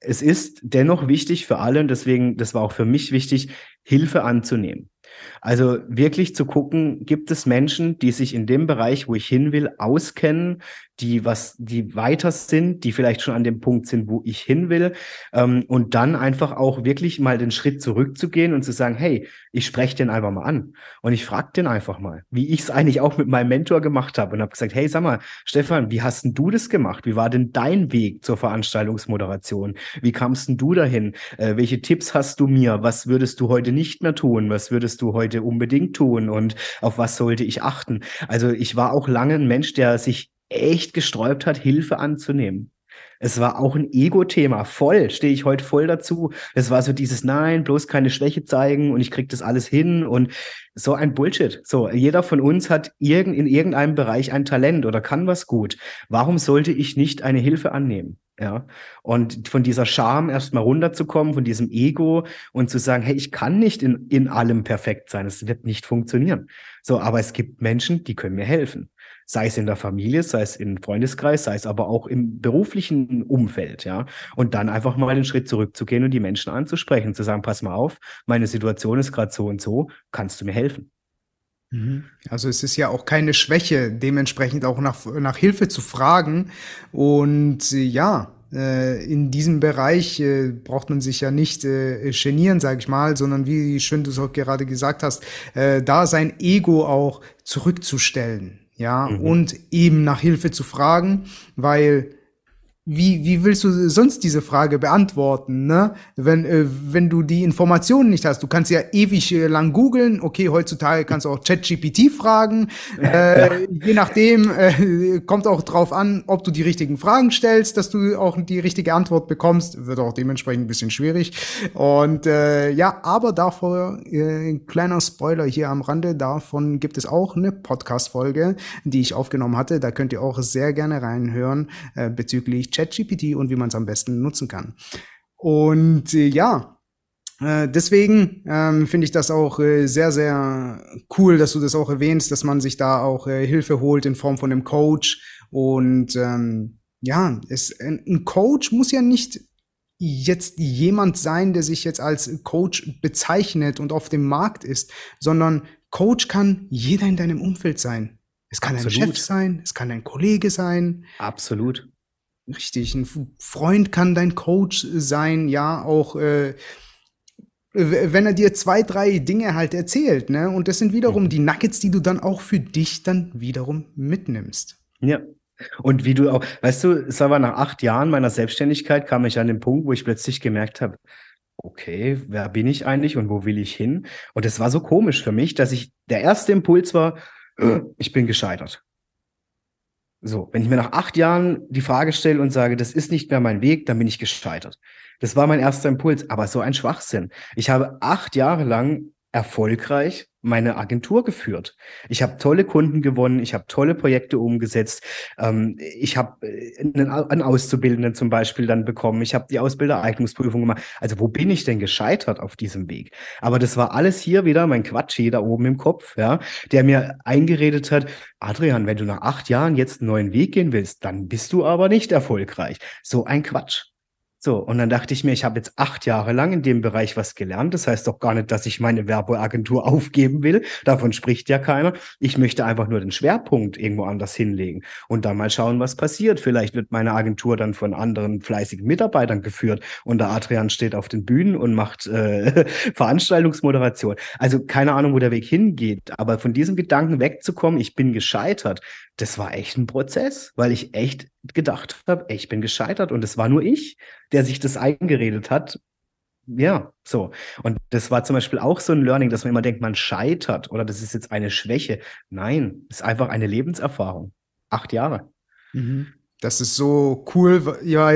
Es ist dennoch wichtig für alle, und deswegen, das war auch für mich wichtig, Hilfe anzunehmen. Also wirklich zu gucken, gibt es Menschen, die sich in dem Bereich, wo ich hin will, auskennen, die was, die weiter sind, die vielleicht schon an dem Punkt sind, wo ich hin will, ähm, und dann einfach auch wirklich mal den Schritt zurückzugehen und zu sagen, hey, ich spreche den einfach mal an und ich frage den einfach mal, wie ich es eigentlich auch mit meinem Mentor gemacht habe und habe gesagt, hey, sag mal, Stefan, wie hast denn du das gemacht? Wie war denn dein Weg zur Veranstaltungsmoderation? Wie kamst denn du dahin? Äh, welche Tipps hast du mir? Was würdest du heute nicht mehr tun? Was würdest du heute unbedingt tun? Und auf was sollte ich achten? Also ich war auch lange ein Mensch, der sich echt gesträubt hat, Hilfe anzunehmen. Es war auch ein Ego-Thema. Voll, stehe ich heute voll dazu. Es war so dieses Nein, bloß keine Schwäche zeigen und ich krieg das alles hin und so ein Bullshit. So, jeder von uns hat irgend, in irgendeinem Bereich ein Talent oder kann was gut. Warum sollte ich nicht eine Hilfe annehmen? Ja, und von dieser Scham erstmal runterzukommen, von diesem Ego und zu sagen, hey, ich kann nicht in, in allem perfekt sein. Es wird nicht funktionieren. So, aber es gibt Menschen, die können mir helfen sei es in der Familie, sei es im Freundeskreis, sei es aber auch im beruflichen Umfeld, ja. Und dann einfach mal den Schritt zurückzugehen und die Menschen anzusprechen, zu sagen, pass mal auf, meine Situation ist gerade so und so, kannst du mir helfen? Mhm. Also es ist ja auch keine Schwäche, dementsprechend auch nach, nach Hilfe zu fragen. Und äh, ja, äh, in diesem Bereich äh, braucht man sich ja nicht genieren, sage ich mal, sondern wie schön du es auch gerade gesagt hast, da sein Ego auch zurückzustellen ja, mhm. und eben nach Hilfe zu fragen, weil wie, wie willst du sonst diese Frage beantworten, ne? Wenn, äh, wenn du die Informationen nicht hast, du kannst ja ewig äh, lang googeln, okay, heutzutage kannst du auch ChatGPT fragen, <laughs> äh, je nachdem äh, kommt auch drauf an, ob du die richtigen Fragen stellst, dass du auch die richtige Antwort bekommst, wird auch dementsprechend ein bisschen schwierig. Und äh, ja, aber davor, äh, kleiner Spoiler hier am Rande, davon gibt es auch eine Podcast-Folge, die ich aufgenommen hatte, da könnt ihr auch sehr gerne reinhören äh, bezüglich ChatGPT und wie man es am besten nutzen kann. Und äh, ja, äh, deswegen ähm, finde ich das auch äh, sehr, sehr cool, dass du das auch erwähnst, dass man sich da auch äh, Hilfe holt in Form von einem Coach. Und ähm, ja, es, ein Coach muss ja nicht jetzt jemand sein, der sich jetzt als Coach bezeichnet und auf dem Markt ist, sondern Coach kann jeder in deinem Umfeld sein. Es kann Absolut. ein Chef sein, es kann ein Kollege sein. Absolut. Richtig, ein Freund kann dein Coach sein, ja, auch äh, wenn er dir zwei, drei Dinge halt erzählt, ne? Und das sind wiederum mhm. die Nuggets, die du dann auch für dich dann wiederum mitnimmst. Ja. Und wie du auch, weißt du, es war nach acht Jahren meiner Selbstständigkeit, kam ich an den Punkt, wo ich plötzlich gemerkt habe, okay, wer bin ich eigentlich und wo will ich hin? Und es war so komisch für mich, dass ich, der erste Impuls war, äh, ich bin gescheitert. So, wenn ich mir nach acht Jahren die Frage stelle und sage, das ist nicht mehr mein Weg, dann bin ich gescheitert. Das war mein erster Impuls, aber so ein Schwachsinn. Ich habe acht Jahre lang erfolgreich meine Agentur geführt. Ich habe tolle Kunden gewonnen, ich habe tolle Projekte umgesetzt, ähm, ich habe äh, einen, einen, Auszubildenden zum Beispiel dann bekommen, ich habe die Ausbildereignungsprüfung gemacht. Also wo bin ich denn gescheitert auf diesem Weg? Aber das war alles hier wieder mein Quatsch hier da oben im Kopf, ja, der mir eingeredet hat, Adrian, wenn du nach acht Jahren jetzt einen neuen Weg gehen willst, dann bist du aber nicht erfolgreich. So ein Quatsch. So, und dann dachte ich mir, ich habe jetzt acht Jahre lang in dem Bereich was gelernt. Das heißt doch gar nicht, dass ich meine Werbeagentur <laughs> aufgeben will. Davon spricht ja keiner. Ich möchte einfach nur den Schwerpunkt irgendwo anders hinlegen und dann mal schauen, was passiert. Vielleicht wird meine Agentur dann von anderen fleißigen Mitarbeitern geführt und der Adrian steht auf den Bühnen und macht äh, <laughs> Veranstaltungsmoderation. Also keine Ahnung, wo der Weg hingeht. Aber von diesem Gedanken wegzukommen, ich bin gescheitert, das war echt ein Prozess, weil ich echt gedacht habe, ich bin gescheitert und es war nur ich, der sich das eingeredet hat. Ja, so. Und das war zum Beispiel auch so ein Learning, dass man immer denkt, man scheitert oder das ist jetzt eine Schwäche. Nein, es ist einfach eine Lebenserfahrung. Acht Jahre. Mhm. Das ist so cool, ja,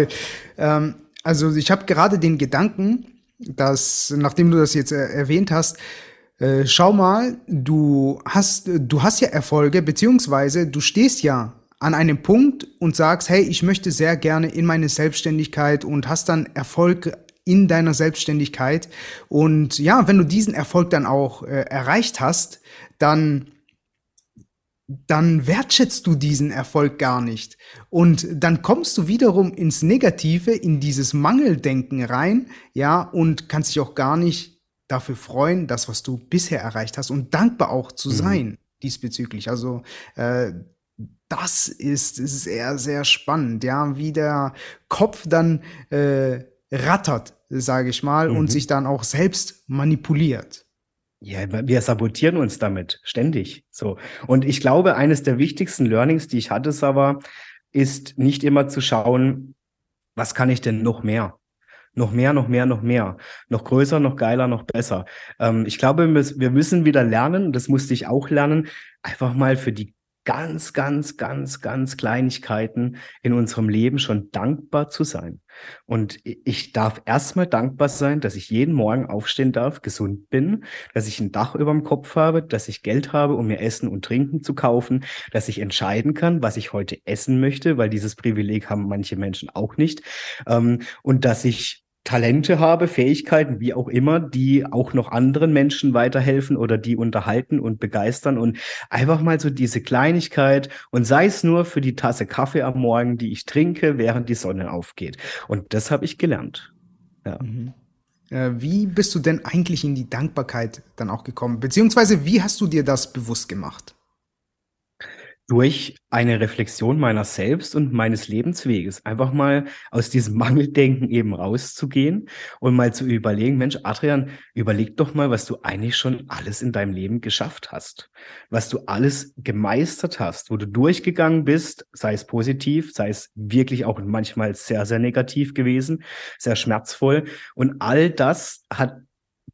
ähm, also ich habe gerade den Gedanken, dass, nachdem du das jetzt äh, erwähnt hast, äh, schau mal, du hast, du hast ja Erfolge, beziehungsweise du stehst ja an einem Punkt und sagst, hey, ich möchte sehr gerne in meine Selbstständigkeit und hast dann Erfolg in deiner Selbstständigkeit. Und ja, wenn du diesen Erfolg dann auch äh, erreicht hast, dann dann wertschätzt du diesen Erfolg gar nicht. Und dann kommst du wiederum ins Negative, in dieses Mangeldenken rein, ja, und kannst dich auch gar nicht dafür freuen, das, was du bisher erreicht hast und dankbar auch zu mhm. sein diesbezüglich. Also äh, das ist sehr, sehr spannend, ja, wie der Kopf dann äh, rattert, sage ich mal, mhm. und sich dann auch selbst manipuliert. Ja, wir sabotieren uns damit ständig. So. Und ich glaube, eines der wichtigsten Learnings, die ich hatte, Sava, ist nicht immer zu schauen, was kann ich denn noch mehr? Noch mehr, noch mehr, noch mehr. Noch größer, noch geiler, noch besser. Ähm, ich glaube, wir müssen wieder lernen, das musste ich auch lernen, einfach mal für die ganz, ganz, ganz, ganz Kleinigkeiten in unserem Leben schon dankbar zu sein. Und ich darf erstmal dankbar sein, dass ich jeden Morgen aufstehen darf, gesund bin, dass ich ein Dach über dem Kopf habe, dass ich Geld habe, um mir Essen und Trinken zu kaufen, dass ich entscheiden kann, was ich heute essen möchte, weil dieses Privileg haben manche Menschen auch nicht. Ähm, und dass ich Talente habe, Fähigkeiten, wie auch immer, die auch noch anderen Menschen weiterhelfen oder die unterhalten und begeistern und einfach mal so diese Kleinigkeit und sei es nur für die Tasse Kaffee am Morgen, die ich trinke, während die Sonne aufgeht. Und das habe ich gelernt. Ja. Mhm. Äh, wie bist du denn eigentlich in die Dankbarkeit dann auch gekommen? Beziehungsweise wie hast du dir das bewusst gemacht? Durch eine Reflexion meiner selbst und meines Lebensweges. Einfach mal aus diesem <laughs> Mangeldenken eben rauszugehen und mal zu überlegen, Mensch, Adrian, überleg doch mal, was du eigentlich schon alles in deinem Leben geschafft hast. Was du alles gemeistert hast, wo du durchgegangen bist, sei es positiv, sei es wirklich auch manchmal sehr, sehr negativ gewesen, sehr schmerzvoll. Und all das hat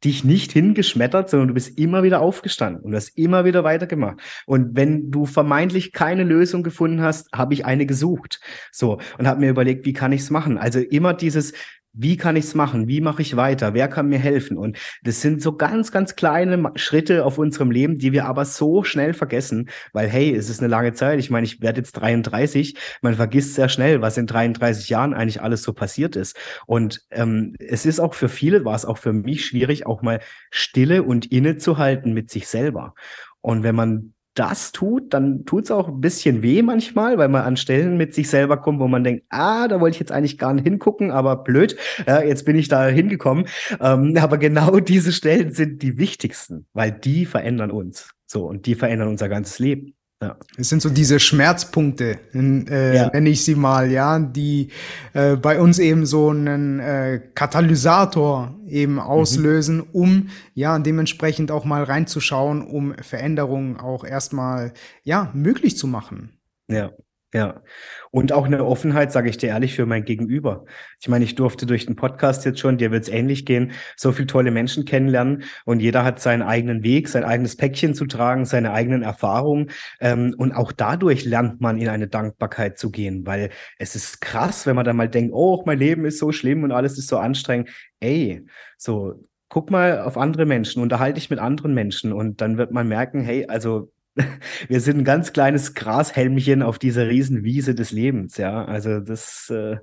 dich nicht hingeschmettert, sondern du bist immer wieder aufgestanden und hast immer wieder weitergemacht. Und wenn du vermeintlich keine Lösung gefunden hast, habe ich eine gesucht. So und habe mir überlegt, wie kann ich es machen? Also immer dieses wie kann ich es machen? Wie mache ich weiter? Wer kann mir helfen? Und das sind so ganz, ganz kleine Schritte auf unserem Leben, die wir aber so schnell vergessen, weil hey, es ist eine lange Zeit. Ich meine, ich werde jetzt 33. Man vergisst sehr schnell, was in 33 Jahren eigentlich alles so passiert ist. Und ähm, es ist auch für viele, war es auch für mich schwierig, auch mal Stille und innezuhalten mit sich selber. Und wenn man das tut, dann tut es auch ein bisschen weh manchmal, weil man an Stellen mit sich selber kommt, wo man denkt, ah, da wollte ich jetzt eigentlich gar nicht hingucken, aber blöd, ja, jetzt bin ich da hingekommen. Ähm, <laughs> aber genau diese Stellen sind die wichtigsten, weil die verändern uns. So, und die verändern unser ganzes Leben. Ja. Es sind so diese Schmerzpunkte, äh, ja. nenne ich sie mal, ja, die äh, bei uns eben so einen äh, Katalysator eben mhm. auslösen, mhm. um ja dementsprechend auch mal reinzuschauen, um Veränderungen auch erstmal ja möglich zu machen. Ja. Ja. Und auch eine Offenheit, sage ich dir ehrlich, für mein Gegenüber. Ich meine, ich durfte durch den Podcast jetzt schon, dir wird es ähnlich gehen, so viele tolle Menschen kennenlernen und jeder hat seinen eigenen Weg, sein eigenes Päckchen zu tragen, seine eigenen Erfahrungen. Ähm, und auch dadurch lernt man in eine Dankbarkeit zu gehen, weil es ist krass, wenn man dann mal denkt, oh, mein Leben ist so schlimm und alles ist so anstrengend. Ey, so guck mal auf andere Menschen, unterhalte dich mit anderen Menschen und dann wird man merken, hey, also <laughs> wir sind ein ganz kleines Grashelmchen auf dieser Riesenwiese des Lebens, ja. Also das äh,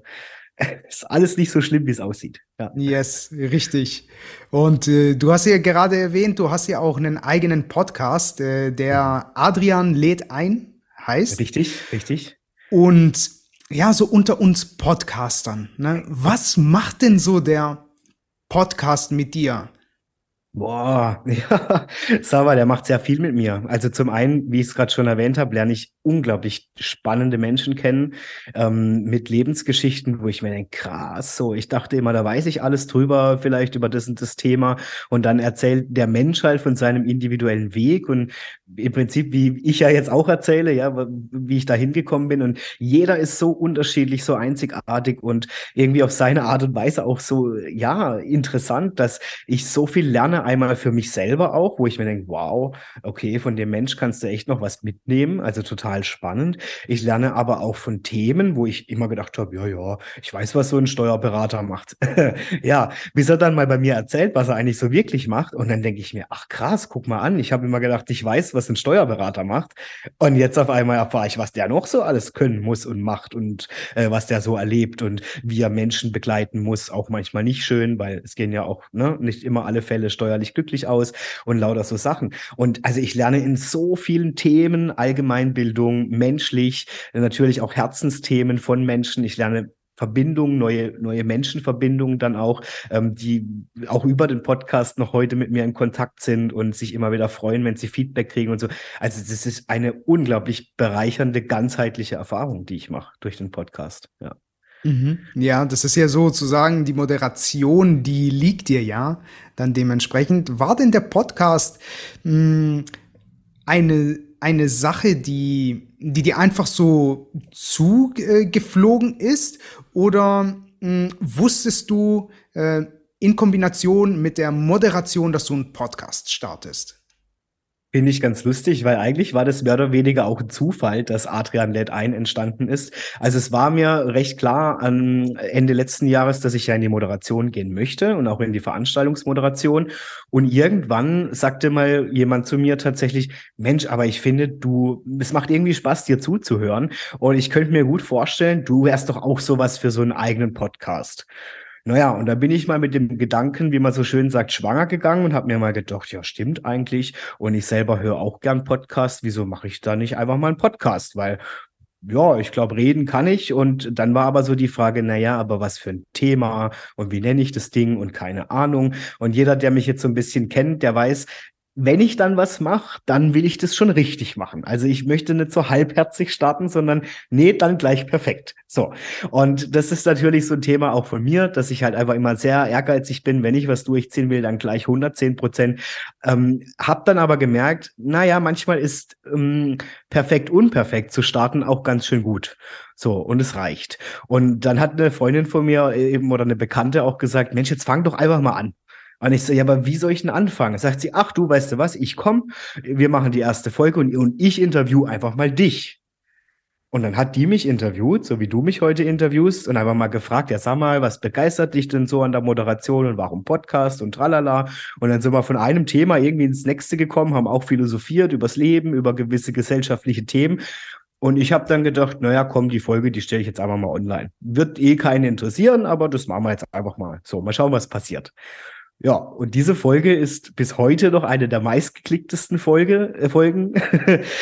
<laughs> ist alles nicht so schlimm, wie es aussieht. Ja. Yes, richtig. Und äh, du hast ja gerade erwähnt, du hast ja auch einen eigenen Podcast, äh, der Adrian lädt ein heißt. Richtig, richtig. Und ja, so unter uns Podcastern, ne? Was macht denn so der Podcast mit dir? Boah, <laughs> ja, Sava, der macht sehr viel mit mir. Also zum einen, wie ich es gerade schon erwähnt habe, lerne ich unglaublich spannende Menschen kennen ähm, mit Lebensgeschichten, wo ich mir denke, krass, so, ich dachte immer, da weiß ich alles drüber, vielleicht über das und das Thema. Und dann erzählt der Mensch halt von seinem individuellen Weg und im Prinzip, wie ich ja jetzt auch erzähle, ja, wie ich da hingekommen bin. Und jeder ist so unterschiedlich, so einzigartig und irgendwie auf seine Art und Weise auch so, ja, interessant, dass ich so viel lerne einmal für mich selber auch, wo ich mir denke, wow, okay, von dem Mensch kannst du echt noch was mitnehmen, also total spannend. Ich lerne aber auch von Themen, wo ich immer gedacht habe, ja, ja, ich weiß, was so ein Steuerberater macht. <laughs> ja, bis er dann mal bei mir erzählt, was er eigentlich so wirklich macht und dann denke ich mir, ach krass, guck mal an, ich habe immer gedacht, ich weiß, was ein Steuerberater macht und jetzt auf einmal erfahre ich, was der noch so alles können muss und macht und äh, was der so erlebt und wie er Menschen begleiten muss, auch manchmal nicht schön, weil es gehen ja auch ne, nicht immer alle Fälle Steuer steuerlich glücklich aus und lauter so Sachen. Und also ich lerne in so vielen Themen, Allgemeinbildung, menschlich, natürlich auch Herzensthemen von Menschen. Ich lerne Verbindungen, neue, neue Menschenverbindungen dann auch, ähm, die auch über den Podcast noch heute mit mir in Kontakt sind und sich immer wieder freuen, wenn sie Feedback kriegen und so. Also das ist eine unglaublich bereichernde, ganzheitliche Erfahrung, die ich mache durch den Podcast. Ja. Mhm. Ja, das ist ja sozusagen die Moderation, die liegt dir ja dann dementsprechend. War denn der Podcast mh, hm, eine, eine Sache, die, die dir einfach so zugeflogen äh, ist? Oder mh, hm, wusstest du äh, in Kombination mit der Moderation, dass du einen Podcast startest? Finde ich ganz lustig, weil eigentlich war das mehr oder weniger auch ein Zufall, dass Adrian Led ein entstanden ist. Also es war mir recht klar am Ende letzten Jahres, dass ich ja in die Moderation gehen möchte und auch in die Veranstaltungsmoderation. Und irgendwann sagte mal jemand zu mir tatsächlich, Mensch, aber ich finde, du, es macht irgendwie Spaß, dir zuzuhören. Und ich könnte mir gut vorstellen, du wärst doch auch sowas für so einen eigenen Podcast. Naja, und da bin ich mal mit dem Gedanken, wie man so schön sagt, schwanger gegangen und habe mir mal gedacht, ja, stimmt eigentlich. Und ich selber höre auch gern Podcast. Wieso mache ich da nicht einfach mal einen Podcast? Weil ja, ich glaube, reden kann ich. Und dann war aber so die Frage, na ja, aber was für ein Thema und wie nenne ich das Ding und keine Ahnung. Und jeder, der mich jetzt so ein bisschen kennt, der weiß, wenn ich dann was mache, dann will ich das schon richtig machen. Also ich möchte nicht so halbherzig starten, sondern nee, dann gleich perfekt. So. Und das ist natürlich so ein Thema auch von mir, dass ich halt einfach immer sehr ehrgeizig bin. Wenn ich was durchziehen will, dann gleich 110 Prozent. Ähm, hab dann aber gemerkt, naja, manchmal ist ähm, perfekt unperfekt zu starten auch ganz schön gut. So, und es reicht. Und dann hat eine Freundin von mir eben oder eine Bekannte auch gesagt, Mensch, jetzt fang doch einfach mal an. Und ich so, ja, aber wie soll ich denn anfangen? Sagt sie, ach du, weißt du was, ich komme, wir machen die erste Folge und, und ich interview einfach mal dich. Und dann hat die mich interviewt, so wie du mich heute interviewst, und einfach mal gefragt, ja, sag mal, was begeistert dich denn so an der Moderation und warum Podcast und tralala. Und dann sind wir von einem Thema irgendwie ins nächste gekommen, haben auch philosophiert übers Leben, über gewisse gesellschaftliche Themen. Und ich habe dann gedacht, naja, komm, die Folge, die stelle ich jetzt einfach mal online. Wird eh keinen interessieren, aber das machen wir jetzt einfach mal. So, mal schauen, was passiert. Ja, und diese Folge ist bis heute noch eine der meistgeklicktesten Folge, äh, Folgen.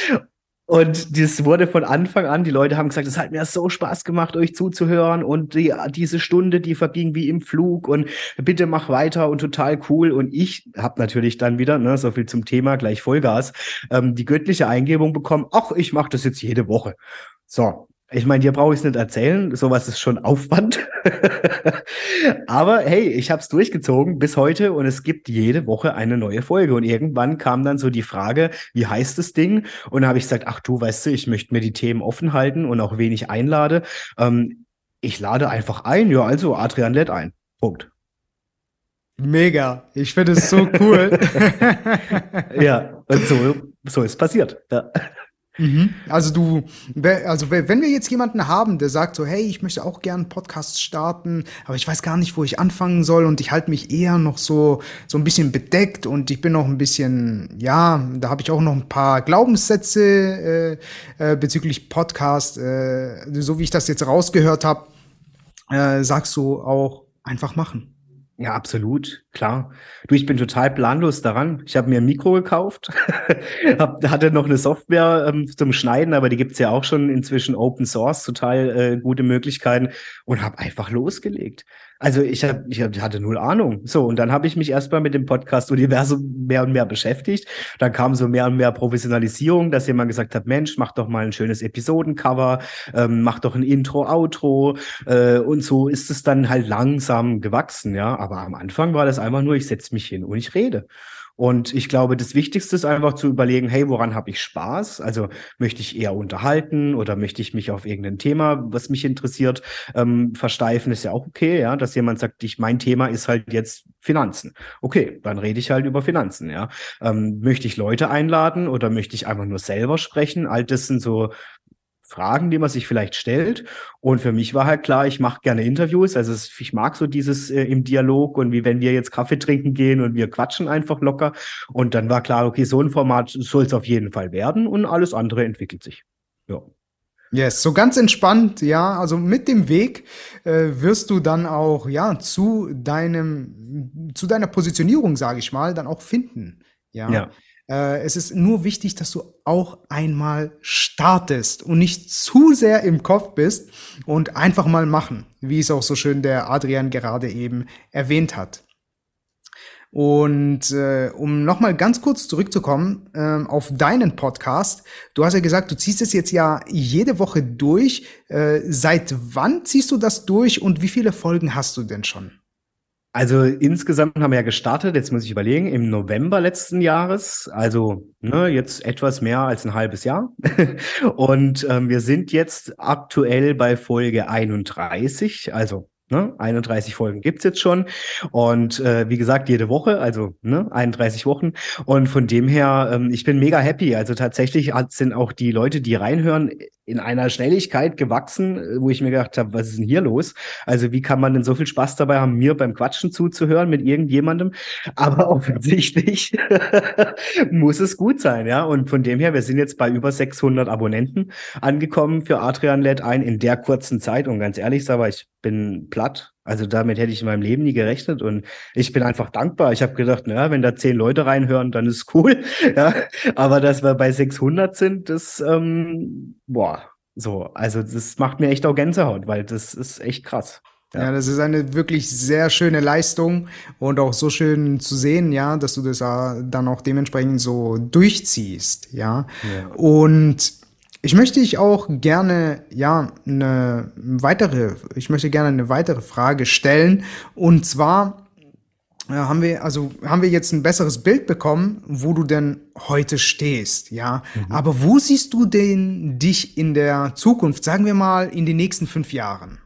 <laughs> und das wurde von Anfang an, die Leute haben gesagt, es hat mir so Spaß gemacht, euch zuzuhören und die, diese Stunde, die verging wie im Flug und bitte mach weiter und total cool. Und ich habe natürlich dann wieder, ne, so viel zum Thema, gleich Vollgas, ähm, die göttliche Eingebung bekommen, ach, ich mache das jetzt jede Woche. So, ich meine, dir brauche ich es nicht erzählen, sowas ist schon Aufwand. <laughs> Aber hey, ich habe es durchgezogen bis heute und es gibt jede Woche eine neue Folge. Und irgendwann kam dann so die Frage, wie heißt das Ding? Und da habe ich gesagt, ach du, weißt du, ich möchte mir die Themen offen halten und auch wenig einlade. Ähm, ich lade einfach ein, ja, also Adrian lädt ein. Punkt. Mega, ich finde es so cool. <laughs> ja, und so, so ist passiert. Ja. Mhm. Also du, also wenn wir jetzt jemanden haben, der sagt so, hey, ich möchte auch gern einen Podcast starten, aber ich weiß gar nicht, wo ich anfangen soll und ich halte mich eher noch so so ein bisschen bedeckt und ich bin noch ein bisschen, ja, da habe ich auch noch ein paar Glaubenssätze äh, äh, bezüglich Podcast, äh, so wie ich das jetzt rausgehört habe, äh, sagst du auch einfach machen. Ja, absolut. Klar. Du, ich bin total planlos daran. Ich habe mir ein Mikro gekauft, <laughs> hab, hatte noch eine Software ähm, zum Schneiden, aber die gibt's ja auch schon inzwischen Open Source, total äh, gute Möglichkeiten und habe einfach losgelegt. Also ich, hab, ich hatte null Ahnung. So, und dann habe ich mich erstmal mit dem Podcast-Universum <laughs> mehr und mehr beschäftigt. Dann kam so mehr und mehr Professionalisierung, dass jemand gesagt hat, Mensch, mach doch mal ein schönes Episodencover, ähm, mach doch ein Intro, Outro. Äh, und so ist es dann halt langsam gewachsen, ja. Aber am Anfang war das einfach nur, ich setze mich hin und ich rede. Und ich glaube, das Wichtigste ist einfach zu überlegen, hey, woran habe ich Spaß? Also möchte ich eher unterhalten oder möchte ich mich auf irgendein Thema, was mich interessiert, ähm, versteifen, ist ja auch okay, ja, dass jemand sagt, ich, mein Thema ist halt jetzt Finanzen. Okay, dann rede ich halt über Finanzen, ja. Ähm, möchte ich Leute einladen oder möchte ich einfach nur selber sprechen? All das sind so Fragen, die man sich vielleicht stellt. Und für mich war halt klar, ich mache gerne Interviews. Also ich mag so dieses äh, im Dialog und wie wenn wir jetzt Kaffee trinken gehen und wir quatschen einfach locker. Und dann war klar, okay, so ein Format soll es auf jeden Fall werden und alles andere entwickelt sich. Ja. Yes, so ganz entspannt, ja. Also mit dem Weg äh, wirst du dann auch ja zu deinem zu deiner Positionierung, sage ich mal, dann auch finden. Ja. ja. Äh, es ist nur wichtig, dass du auch einmal startest und nicht zu sehr im Kopf bist und einfach mal machen, wie es auch so schön der Adrian gerade eben erwähnt hat. Und äh, um nochmal ganz kurz zurückzukommen äh, auf deinen Podcast, du hast ja gesagt, du ziehst es jetzt ja jede Woche durch. Äh, seit wann ziehst du das durch und wie viele Folgen hast du denn schon? Also insgesamt haben wir ja gestartet, jetzt muss ich überlegen, im November letzten Jahres, also ne, jetzt etwas mehr als ein halbes Jahr. <laughs> Und ähm, wir sind jetzt aktuell bei Folge 31, also Ne? 31 Folgen gibt's jetzt schon. Und äh, wie gesagt, jede Woche, also ne, 31 Wochen. Und von dem her, ähm, ich bin mega happy. Also tatsächlich sind auch die Leute, die reinhören, in einer Schnelligkeit gewachsen, wo ich mir gedacht habe, was ist denn hier los? Also wie kann man denn so viel Spaß dabei haben, mir beim Quatschen zuzuhören mit irgendjemandem? <laughs> Aber offensichtlich <laughs> muss es gut sein, ja. Und von dem her, wir sind jetzt bei über 600 Abonnenten angekommen für Adrian LED ein in der kurzen Zeit. Und ganz ehrlich, aber ich bin platt. Also damit hätte ich in meinem Leben nie gerechnet und ich bin einfach dankbar. Ich habe gedacht, naja, wenn da zehn Leute reinhören, dann ist cool. <laughs> Ja, aber dass wir bei 600 sind, das, ähm, boah, so. Also das macht mir echt auch Gänsehaut, weil das ist echt krass. Ja. ja. das ist eine wirklich sehr schöne Leistung und auch so schön zu sehen, ja, dass du das dann auch dementsprechend so durchziehst, ja. ja. Und ich möchte ich auch gerne, ja, eine weitere, ich möchte gerne eine weitere Frage stellen. Und zwar äh, haben wir, also haben wir jetzt ein besseres Bild bekommen, wo du denn heute stehst, ja. Mhm. Aber wo siehst du denn dich in der Zukunft, sagen wir mal, in den nächsten fünf Jahren?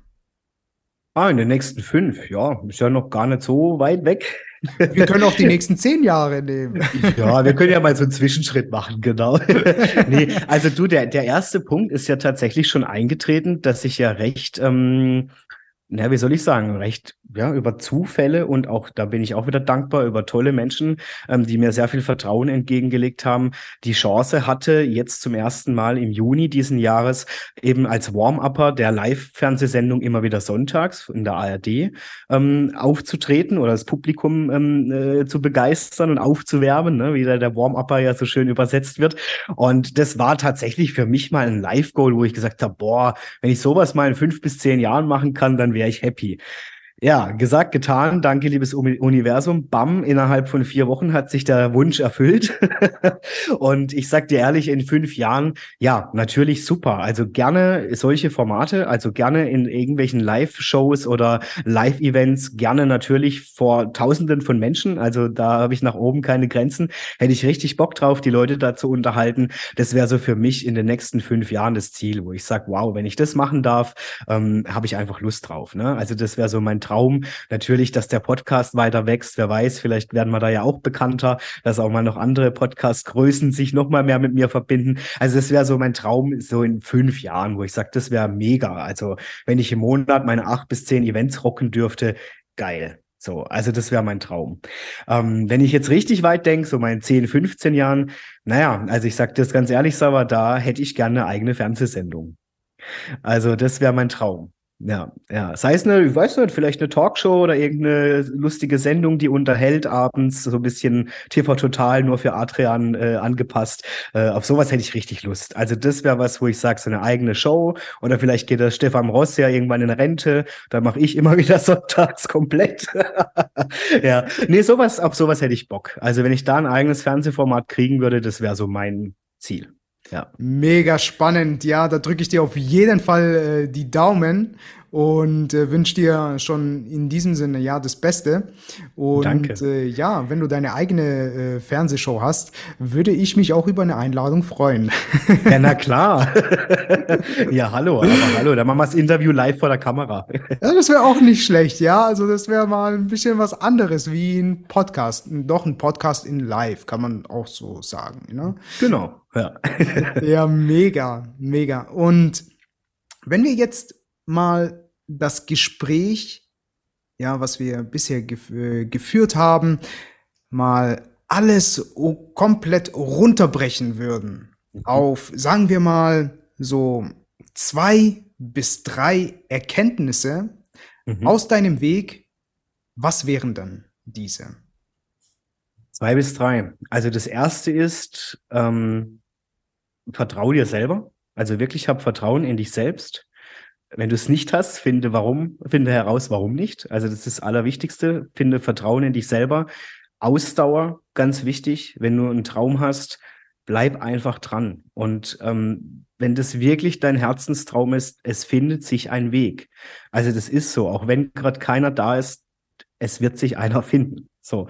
Ah, in den nächsten fünf, ja, ist ja noch gar nicht so weit weg. Wir können auch die nächsten zehn Jahre nehmen. Ja, wir können ja mal so einen Zwischenschritt machen, genau. <laughs> nee, also du, der, der erste Punkt ist ja tatsächlich schon eingetreten, dass ich ja recht, ähm, na, wie soll ich sagen, recht ja, über Zufälle und auch da bin ich auch wieder dankbar über tolle Menschen, ähm, die mir sehr viel Vertrauen entgegengelegt haben, die Chance hatte, jetzt zum ersten Mal im Juni diesen Jahres eben als Warm-Upper der Live-Fernsehsendung immer wieder sonntags in der ARD ähm, aufzutreten oder das Publikum ähm, äh, zu begeistern und aufzuwerben, ne, wie der, der Warm-Upper ja so schön übersetzt wird. Und das war tatsächlich für mich mal ein Live-Goal, wo ich gesagt habe, boah, wenn ich sowas mal in fünf bis zehn Jahren machen kann, dann wäre ich happy. Ja, gesagt, getan. Danke, liebes Universum. Bam, innerhalb von vier Wochen hat sich der Wunsch erfüllt. <laughs> und ich sag dir ehrlich, in fünf Jahren, ja, natürlich super. Also gerne solche Formate, also gerne in irgendwelchen Live-Shows oder Live-Events, gerne natürlich vor Tausenden von Menschen. Also da habe ich nach oben keine Grenzen. Hätte ich richtig Bock drauf, die Leute da zu unterhalten. Das wäre so für mich in den nächsten fünf Jahren das Ziel, wo ich sage, wow, wenn ich das machen darf, ähm, habe ich einfach Lust drauf. Ne? Also das wäre so mein Traum Traum. Natürlich, dass der Podcast weiter wächst. Wer weiß, vielleicht werden wir da ja auch bekannter, dass auch mal noch andere Podcast-Größen sich noch mal mehr mit mir verbinden. Also das wäre so mein Traum so in fünf Jahren, wo ich sage, das wäre mega. Also wenn ich im Monat meine acht bis zehn Events rocken dürfte, geil. So, also das wäre mein Traum. Ähm, wenn ich jetzt richtig weit denke, so meinen 10, 15 Jahren, naja, also ich sage das ganz ehrlich, aber da hätte ich gerne eine eigene Fernsehsendung. Also das wäre mein Traum ja, ja. Sei es eine, ich weiß nicht, vielleicht eine Talkshow oder irgendeine lustige Sendung, die unterhält abends, so ein bisschen TV Total nur für Adrian äh, angepasst. Äh, auf sowas hätte ich richtig Lust. Also das wäre was, wo ich sage, so eine eigene Show. Oder vielleicht geht der Stefan Ross ja irgendwann in Rente. Da mache ich immer <laughs> wieder sonntags komplett. <laughs> ja, nee, sowas, auf sowas hätte ich Bock. Also wenn ich da ein eigenes Fernsehformat kriegen würde, das wäre so mein Ziel. Ja. Mega spannend. Ja, da drücke ich dir auf jeden Fall äh, die Daumen und äh, wünsche dir schon in diesem Sinne ja das Beste. Und Danke. Äh, ja, wenn du deine eigene äh, Fernsehshow hast, würde ich mich auch über eine Einladung freuen. <laughs> Ja, na klar. <laughs> ja, hallo, aber hallo, dann machen wir das Interview live vor der Kamera. ja, das wäre auch nicht schlecht, ja. Also das wäre mal ein bisschen was anderes wie ein Podcast. Doch ein Podcast in live, kann man auch so sagen. Ne? Genau, ja. ja, mega, mega. Und wenn wir jetzt mal das Gespräch, ja, was wir bisher gef äh, geführt haben, mal alles komplett runterbrechen würden mhm. auf, sagen wir mal, so zwei bis drei Erkenntnisse mhm. aus deinem Weg, was wären dann diese? Zwei bis drei. Also das erste ist, ähm, vertrau dir selber. Also wirklich hab Vertrauen in dich selbst. Wenn du es nicht hast, finde warum, finde heraus, warum nicht. Also das ist das Allerwichtigste. Finde Vertrauen in dich selber. Ausdauer, ganz wichtig. Wenn du einen Traum hast, bleib einfach dran. Und ähm, wenn das wirklich dein Herzenstraum ist, es findet sich ein Weg. Also das ist so. Auch wenn gerade keiner da ist, es wird sich einer <laughs> finden. So.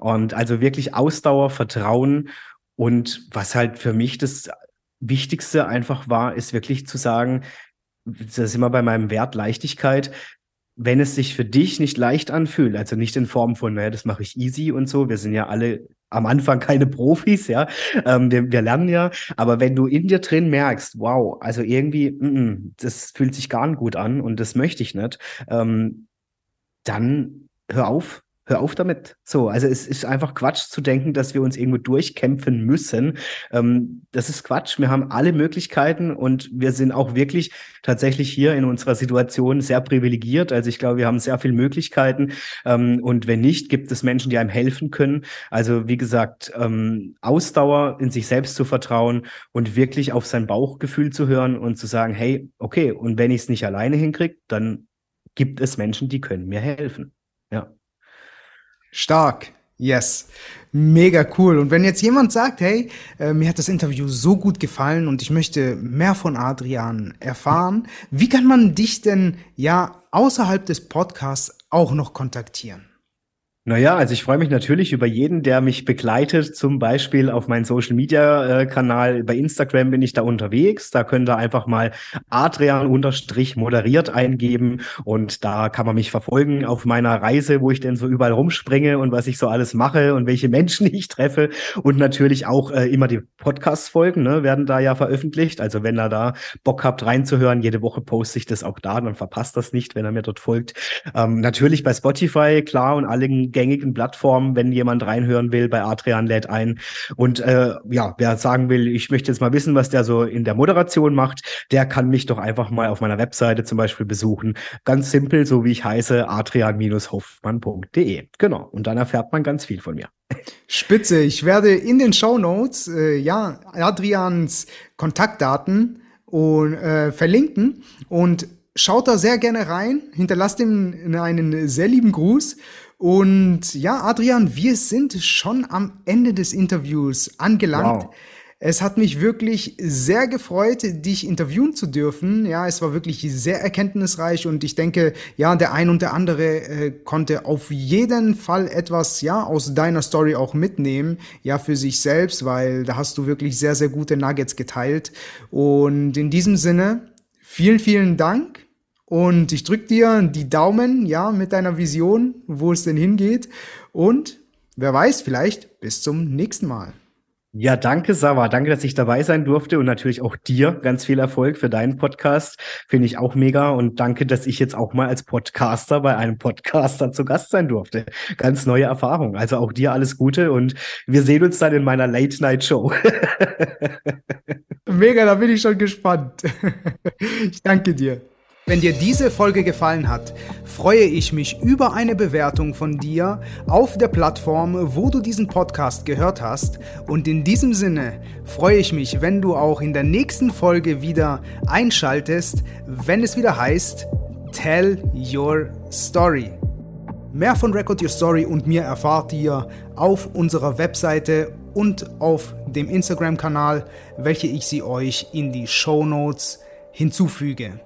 Und also wirklich Ausdauer, Vertrauen und was halt für mich das Wichtigste einfach war, ist wirklich zu sagen, das ist immer bei meinem Wert Leichtigkeit, wenn es sich für dich nicht leicht anfühlt, also nicht in Form von, naja, das mache ich easy und so, wir sind ja alle am Anfang <laughs> keine Profis, ja, ähm, wir, wir, lernen ja, aber wenn du in dir drin merkst, wow, also irgendwie, mm -mm, das fühlt sich gar nicht gut an und das möchte ich nicht, ähm, dann hör auf, hör auf damit. So, also es ist einfach Quatsch zu denken, dass wir uns irgendwo durchkämpfen müssen. Ähm, das ist Quatsch. Wir haben alle Möglichkeiten und wir sind auch wirklich tatsächlich hier in unserer Situation sehr privilegiert. Also ich glaube, wir haben sehr viele Möglichkeiten. Ähm, und wenn nicht, gibt es Menschen, die einem helfen können. Also wie gesagt, ähm, Ausdauer in sich selbst zu vertrauen und wirklich auf sein Bauchgefühl zu hören und zu sagen, hey, okay, und wenn ich es nicht alleine hinkriege, dann gibt es Menschen, die können mir helfen. Stark. Yes. Mega cool. Und wenn jetzt jemand sagt, hey, äh, mir hat das Interview so gut gefallen und ich möchte mehr von Adrian erfahren, wie kann man dich denn ja außerhalb des Podcasts auch noch kontaktieren? Naja, also ich freue mich natürlich über jeden, der mich begleitet, zum Beispiel auf meinen Social Media äh. Bei Instagram bin ich da unterwegs. Da könnt ihr einfach mal Adrian unterstrich moderiert eingeben und da kann man mich verfolgen auf meiner Reise, wo ich denn so überall rumspringe und was ich so alles mache und welche Menschen <laughs> ich treffe. Und natürlich auch äh, immer die Podcast-Folgen ne, werden da ja veröffentlicht. Also wenn ihr da Bock habt reinzuhören, jede Woche poste ich das auch da, dann verpasst das nicht, wenn er mir dort folgt. Ähm, natürlich bei Spotify, klar, und allen gängigen Plattformen, wenn jemand reinhören will, bei Adrian lädt ein. Und äh, ja, wer sagen will, ich möchte jetzt mal wissen, was der so in der Moderation macht, der kann mich doch einfach mal auf meiner Webseite zum Beispiel besuchen. Ganz simpel, so wie ich heiße, adrian-hoffmann.de. Genau. Und dann erfährt man ganz viel von mir. Spitze. Ich werde in den Show Notes äh, ja Adrians Kontaktdaten und äh, verlinken und schaut da sehr gerne rein, hinterlasst ihm einen sehr lieben Gruß und ja, Adrian, wir sind schon am Ende des Interviews angelangt. Wow. Es hat mich wirklich sehr gefreut, dich interviewen zu dürfen. Ja, es war wirklich sehr erkenntnisreich und ich denke, ja, der ein und der andere äh, konnte auf jeden Fall etwas, ja, aus deiner Story auch mitnehmen, ja, für sich selbst, weil da hast du wirklich sehr, sehr gute Nuggets geteilt. Und in diesem Sinne, vielen, vielen Dank und ich drücke dir die Daumen, ja, mit deiner Vision, wo es denn hingeht. Und wer weiß, vielleicht bis zum nächsten Mal. Ja, danke, Sava. Danke, dass ich dabei sein durfte und natürlich auch dir ganz viel Erfolg für deinen Podcast. Finde ich auch mega und danke, dass ich jetzt auch mal als Podcaster bei einem Podcaster zu Gast sein durfte. Ganz neue Erfahrung. Also auch dir alles Gute und wir sehen uns dann in meiner Late Night Show. <laughs> mega, da bin ich schon gespannt. <laughs> ich danke dir. Wenn dir diese Folge gefallen hat, freue ich mich über eine Bewertung von dir auf der Plattform, wo du diesen Podcast gehört hast. Und in diesem Sinne freue ich mich, wenn du auch in der nächsten Folge wieder einschaltest, wenn es wieder heißt Tell Your Story. Mehr von Record Your Story und mir erfahrt ihr auf unserer Webseite und auf dem Instagram-Kanal, welche ich sie euch in die Show Notes hinzufüge.